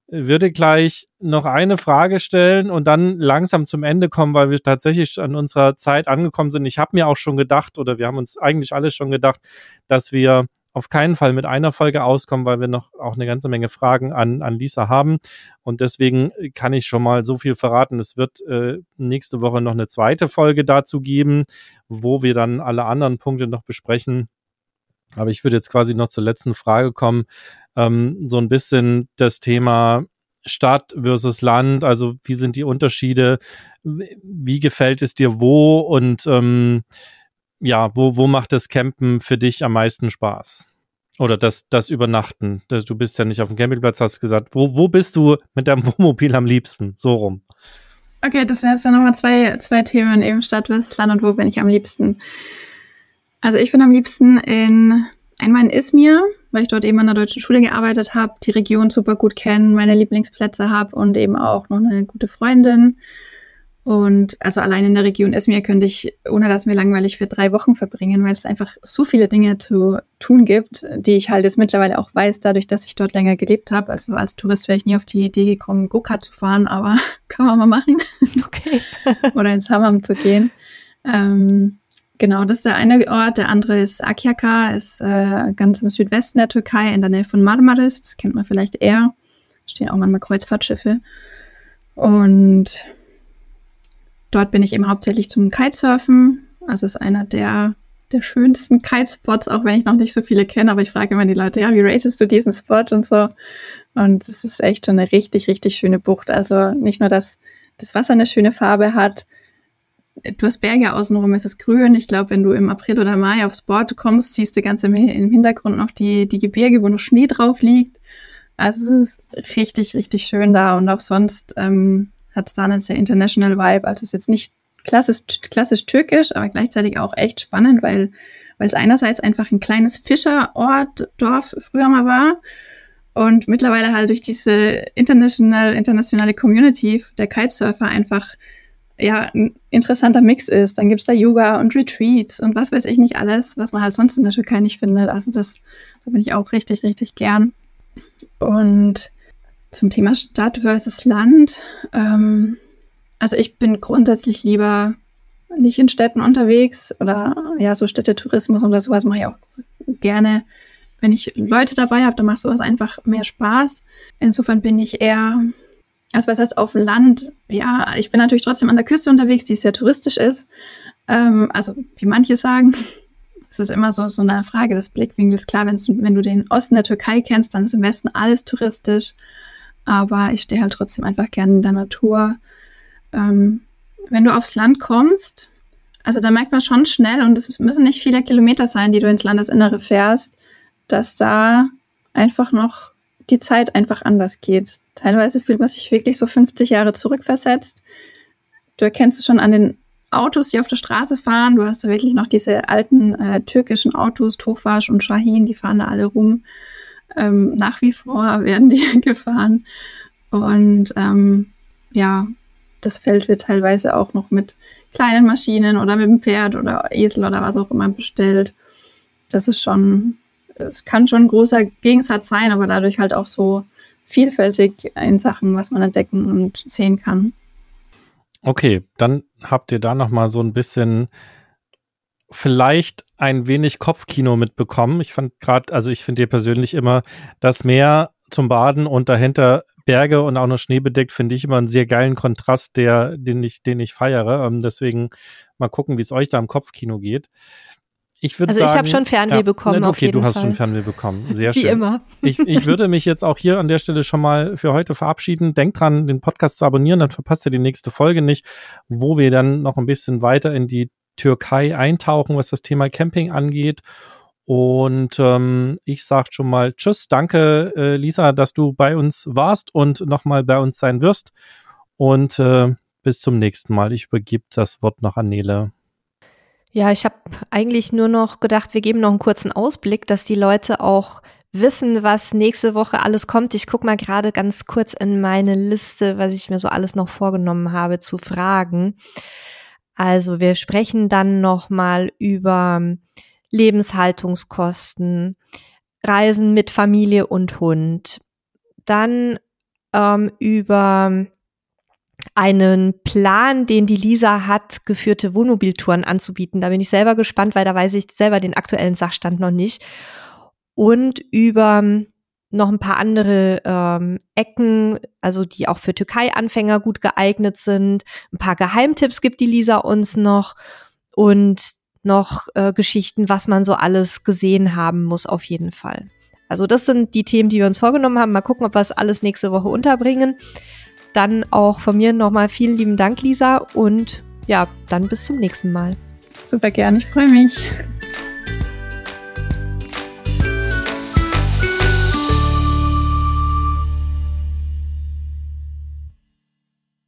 würde gleich noch eine Frage stellen und dann langsam zum Ende kommen, weil wir tatsächlich an unserer Zeit angekommen sind. Ich habe mir auch schon gedacht, oder wir haben uns eigentlich alle schon gedacht, dass wir auf keinen Fall mit einer Folge auskommen, weil wir noch auch eine ganze Menge Fragen an, an Lisa haben. Und deswegen kann ich schon mal so viel verraten. Es wird äh, nächste Woche noch eine zweite Folge dazu geben, wo wir dann alle anderen Punkte noch besprechen. Aber ich würde jetzt quasi noch zur letzten Frage kommen ähm, so ein bisschen das Thema Stadt versus Land, also wie sind die Unterschiede, wie gefällt es dir wo und ähm, ja, wo, wo macht das Campen für dich am meisten Spaß? Oder das, das Übernachten. Du bist ja nicht auf dem Campingplatz, hast gesagt. Wo, wo bist du mit deinem [laughs] Wohnmobil am liebsten? So rum. Okay, das sind jetzt dann nochmal zwei, zwei Themen, eben Stadt versus Land und wo bin ich am liebsten. Also ich bin am liebsten in Einmal in Izmir, weil ich dort eben an der deutschen Schule gearbeitet habe, die Region super gut kenne, meine Lieblingsplätze habe und eben auch noch eine gute Freundin. Und also allein in der Region Izmir könnte ich, ohne dass mir langweilig, für drei Wochen verbringen, weil es einfach so viele Dinge zu tun gibt, die ich halt jetzt mittlerweile auch weiß, dadurch, dass ich dort länger gelebt habe. Also als Tourist wäre ich nie auf die Idee gekommen, Go-Kart zu fahren, aber [laughs] kann man mal machen. Okay. [laughs] Oder ins Hammam zu gehen. Ähm, Genau, das ist der eine Ort. Der andere ist Akyaka, ist äh, ganz im Südwesten der Türkei, in der Nähe von Marmaris. Das kennt man vielleicht eher. Stehen auch manchmal Kreuzfahrtschiffe. Und dort bin ich eben hauptsächlich zum Kitesurfen. Also ist einer der, der schönsten Kitespots, auch wenn ich noch nicht so viele kenne. Aber ich frage immer die Leute, ja, wie ratest du diesen Spot und so. Und es ist echt schon eine richtig, richtig schöne Bucht. Also nicht nur, dass das Wasser eine schöne Farbe hat, du hast Berge außenrum, es ist grün. Ich glaube, wenn du im April oder Mai aufs Board kommst, siehst du ganz im, im Hintergrund noch die, die Gebirge, wo noch Schnee drauf liegt. Also es ist richtig, richtig schön da und auch sonst ähm, hat es da einen sehr international Vibe. Also es ist jetzt nicht klassisch, klassisch türkisch, aber gleichzeitig auch echt spannend, weil weil es einerseits einfach ein kleines Fischerort, Dorf früher mal war und mittlerweile halt durch diese international, internationale Community der Kitesurfer einfach ja, ein interessanter Mix ist. Dann gibt es da Yoga und Retreats und was weiß ich nicht alles, was man halt sonst in der Türkei nicht findet. Also das, da bin ich auch richtig, richtig gern. Und zum Thema Stadt versus Land. Ähm, also ich bin grundsätzlich lieber nicht in Städten unterwegs oder ja, so Städtetourismus oder sowas mache ich auch gerne. Wenn ich Leute dabei habe, dann macht sowas einfach mehr Spaß. Insofern bin ich eher, also was heißt auf dem Land? Ja, ich bin natürlich trotzdem an der Küste unterwegs, die sehr touristisch ist. Ähm, also wie manche sagen, [laughs] es ist immer so, so eine Frage des Blickwinkels. Klar, wenn du den Osten der Türkei kennst, dann ist im Westen alles touristisch. Aber ich stehe halt trotzdem einfach gerne in der Natur. Ähm, wenn du aufs Land kommst, also da merkt man schon schnell, und es müssen nicht viele Kilometer sein, die du ins Landesinnere fährst, dass da einfach noch die Zeit einfach anders geht. Teilweise fühlt man sich wirklich so 50 Jahre zurückversetzt. Du erkennst es schon an den Autos, die auf der Straße fahren. Du hast da wirklich noch diese alten äh, türkischen Autos, Tofaş und Shahin, die fahren da alle rum. Ähm, nach wie vor werden die [laughs] gefahren. Und ähm, ja, das Feld wird teilweise auch noch mit kleinen Maschinen oder mit dem Pferd oder Esel oder was auch immer bestellt. Das ist schon, es kann schon ein großer Gegensatz sein, aber dadurch halt auch so vielfältig in Sachen, was man entdecken und sehen kann. Okay, dann habt ihr da noch mal so ein bisschen vielleicht ein wenig Kopfkino mitbekommen. Ich fand gerade, also ich finde dir persönlich immer das Meer zum Baden und dahinter Berge und auch noch Schnee bedeckt, finde ich immer einen sehr geilen Kontrast, der, den ich, den ich feiere. Ähm, deswegen mal gucken, wie es euch da im Kopfkino geht. Ich würde also sagen, ich habe schon Fernweh ja, bekommen. Okay, auf jeden du hast Fall. schon Fernweh bekommen. [laughs] Sehr schön. Wie immer. Ich, ich würde mich jetzt auch hier an der Stelle schon mal für heute verabschieden. Denkt dran, den Podcast zu abonnieren, dann verpasst ihr die nächste Folge nicht, wo wir dann noch ein bisschen weiter in die Türkei eintauchen, was das Thema Camping angeht. Und ähm, ich sage schon mal Tschüss, danke äh, Lisa, dass du bei uns warst und nochmal bei uns sein wirst. Und äh, bis zum nächsten Mal. Ich übergebe das Wort noch an Nele. Ja, ich habe eigentlich nur noch gedacht, wir geben noch einen kurzen Ausblick, dass die Leute auch wissen, was nächste Woche alles kommt. Ich gucke mal gerade ganz kurz in meine Liste, was ich mir so alles noch vorgenommen habe zu fragen. Also wir sprechen dann noch mal über Lebenshaltungskosten, Reisen mit Familie und Hund, dann ähm, über einen Plan, den die Lisa hat, geführte Wohnmobiltouren anzubieten. Da bin ich selber gespannt, weil da weiß ich selber den aktuellen Sachstand noch nicht. Und über noch ein paar andere ähm, Ecken, also die auch für Türkei-Anfänger gut geeignet sind. Ein paar Geheimtipps gibt die Lisa uns noch und noch äh, Geschichten, was man so alles gesehen haben muss, auf jeden Fall. Also das sind die Themen, die wir uns vorgenommen haben. Mal gucken, ob wir es alles nächste Woche unterbringen. Dann auch von mir nochmal vielen lieben Dank, Lisa. Und ja, dann bis zum nächsten Mal. Super gern, ich freue mich.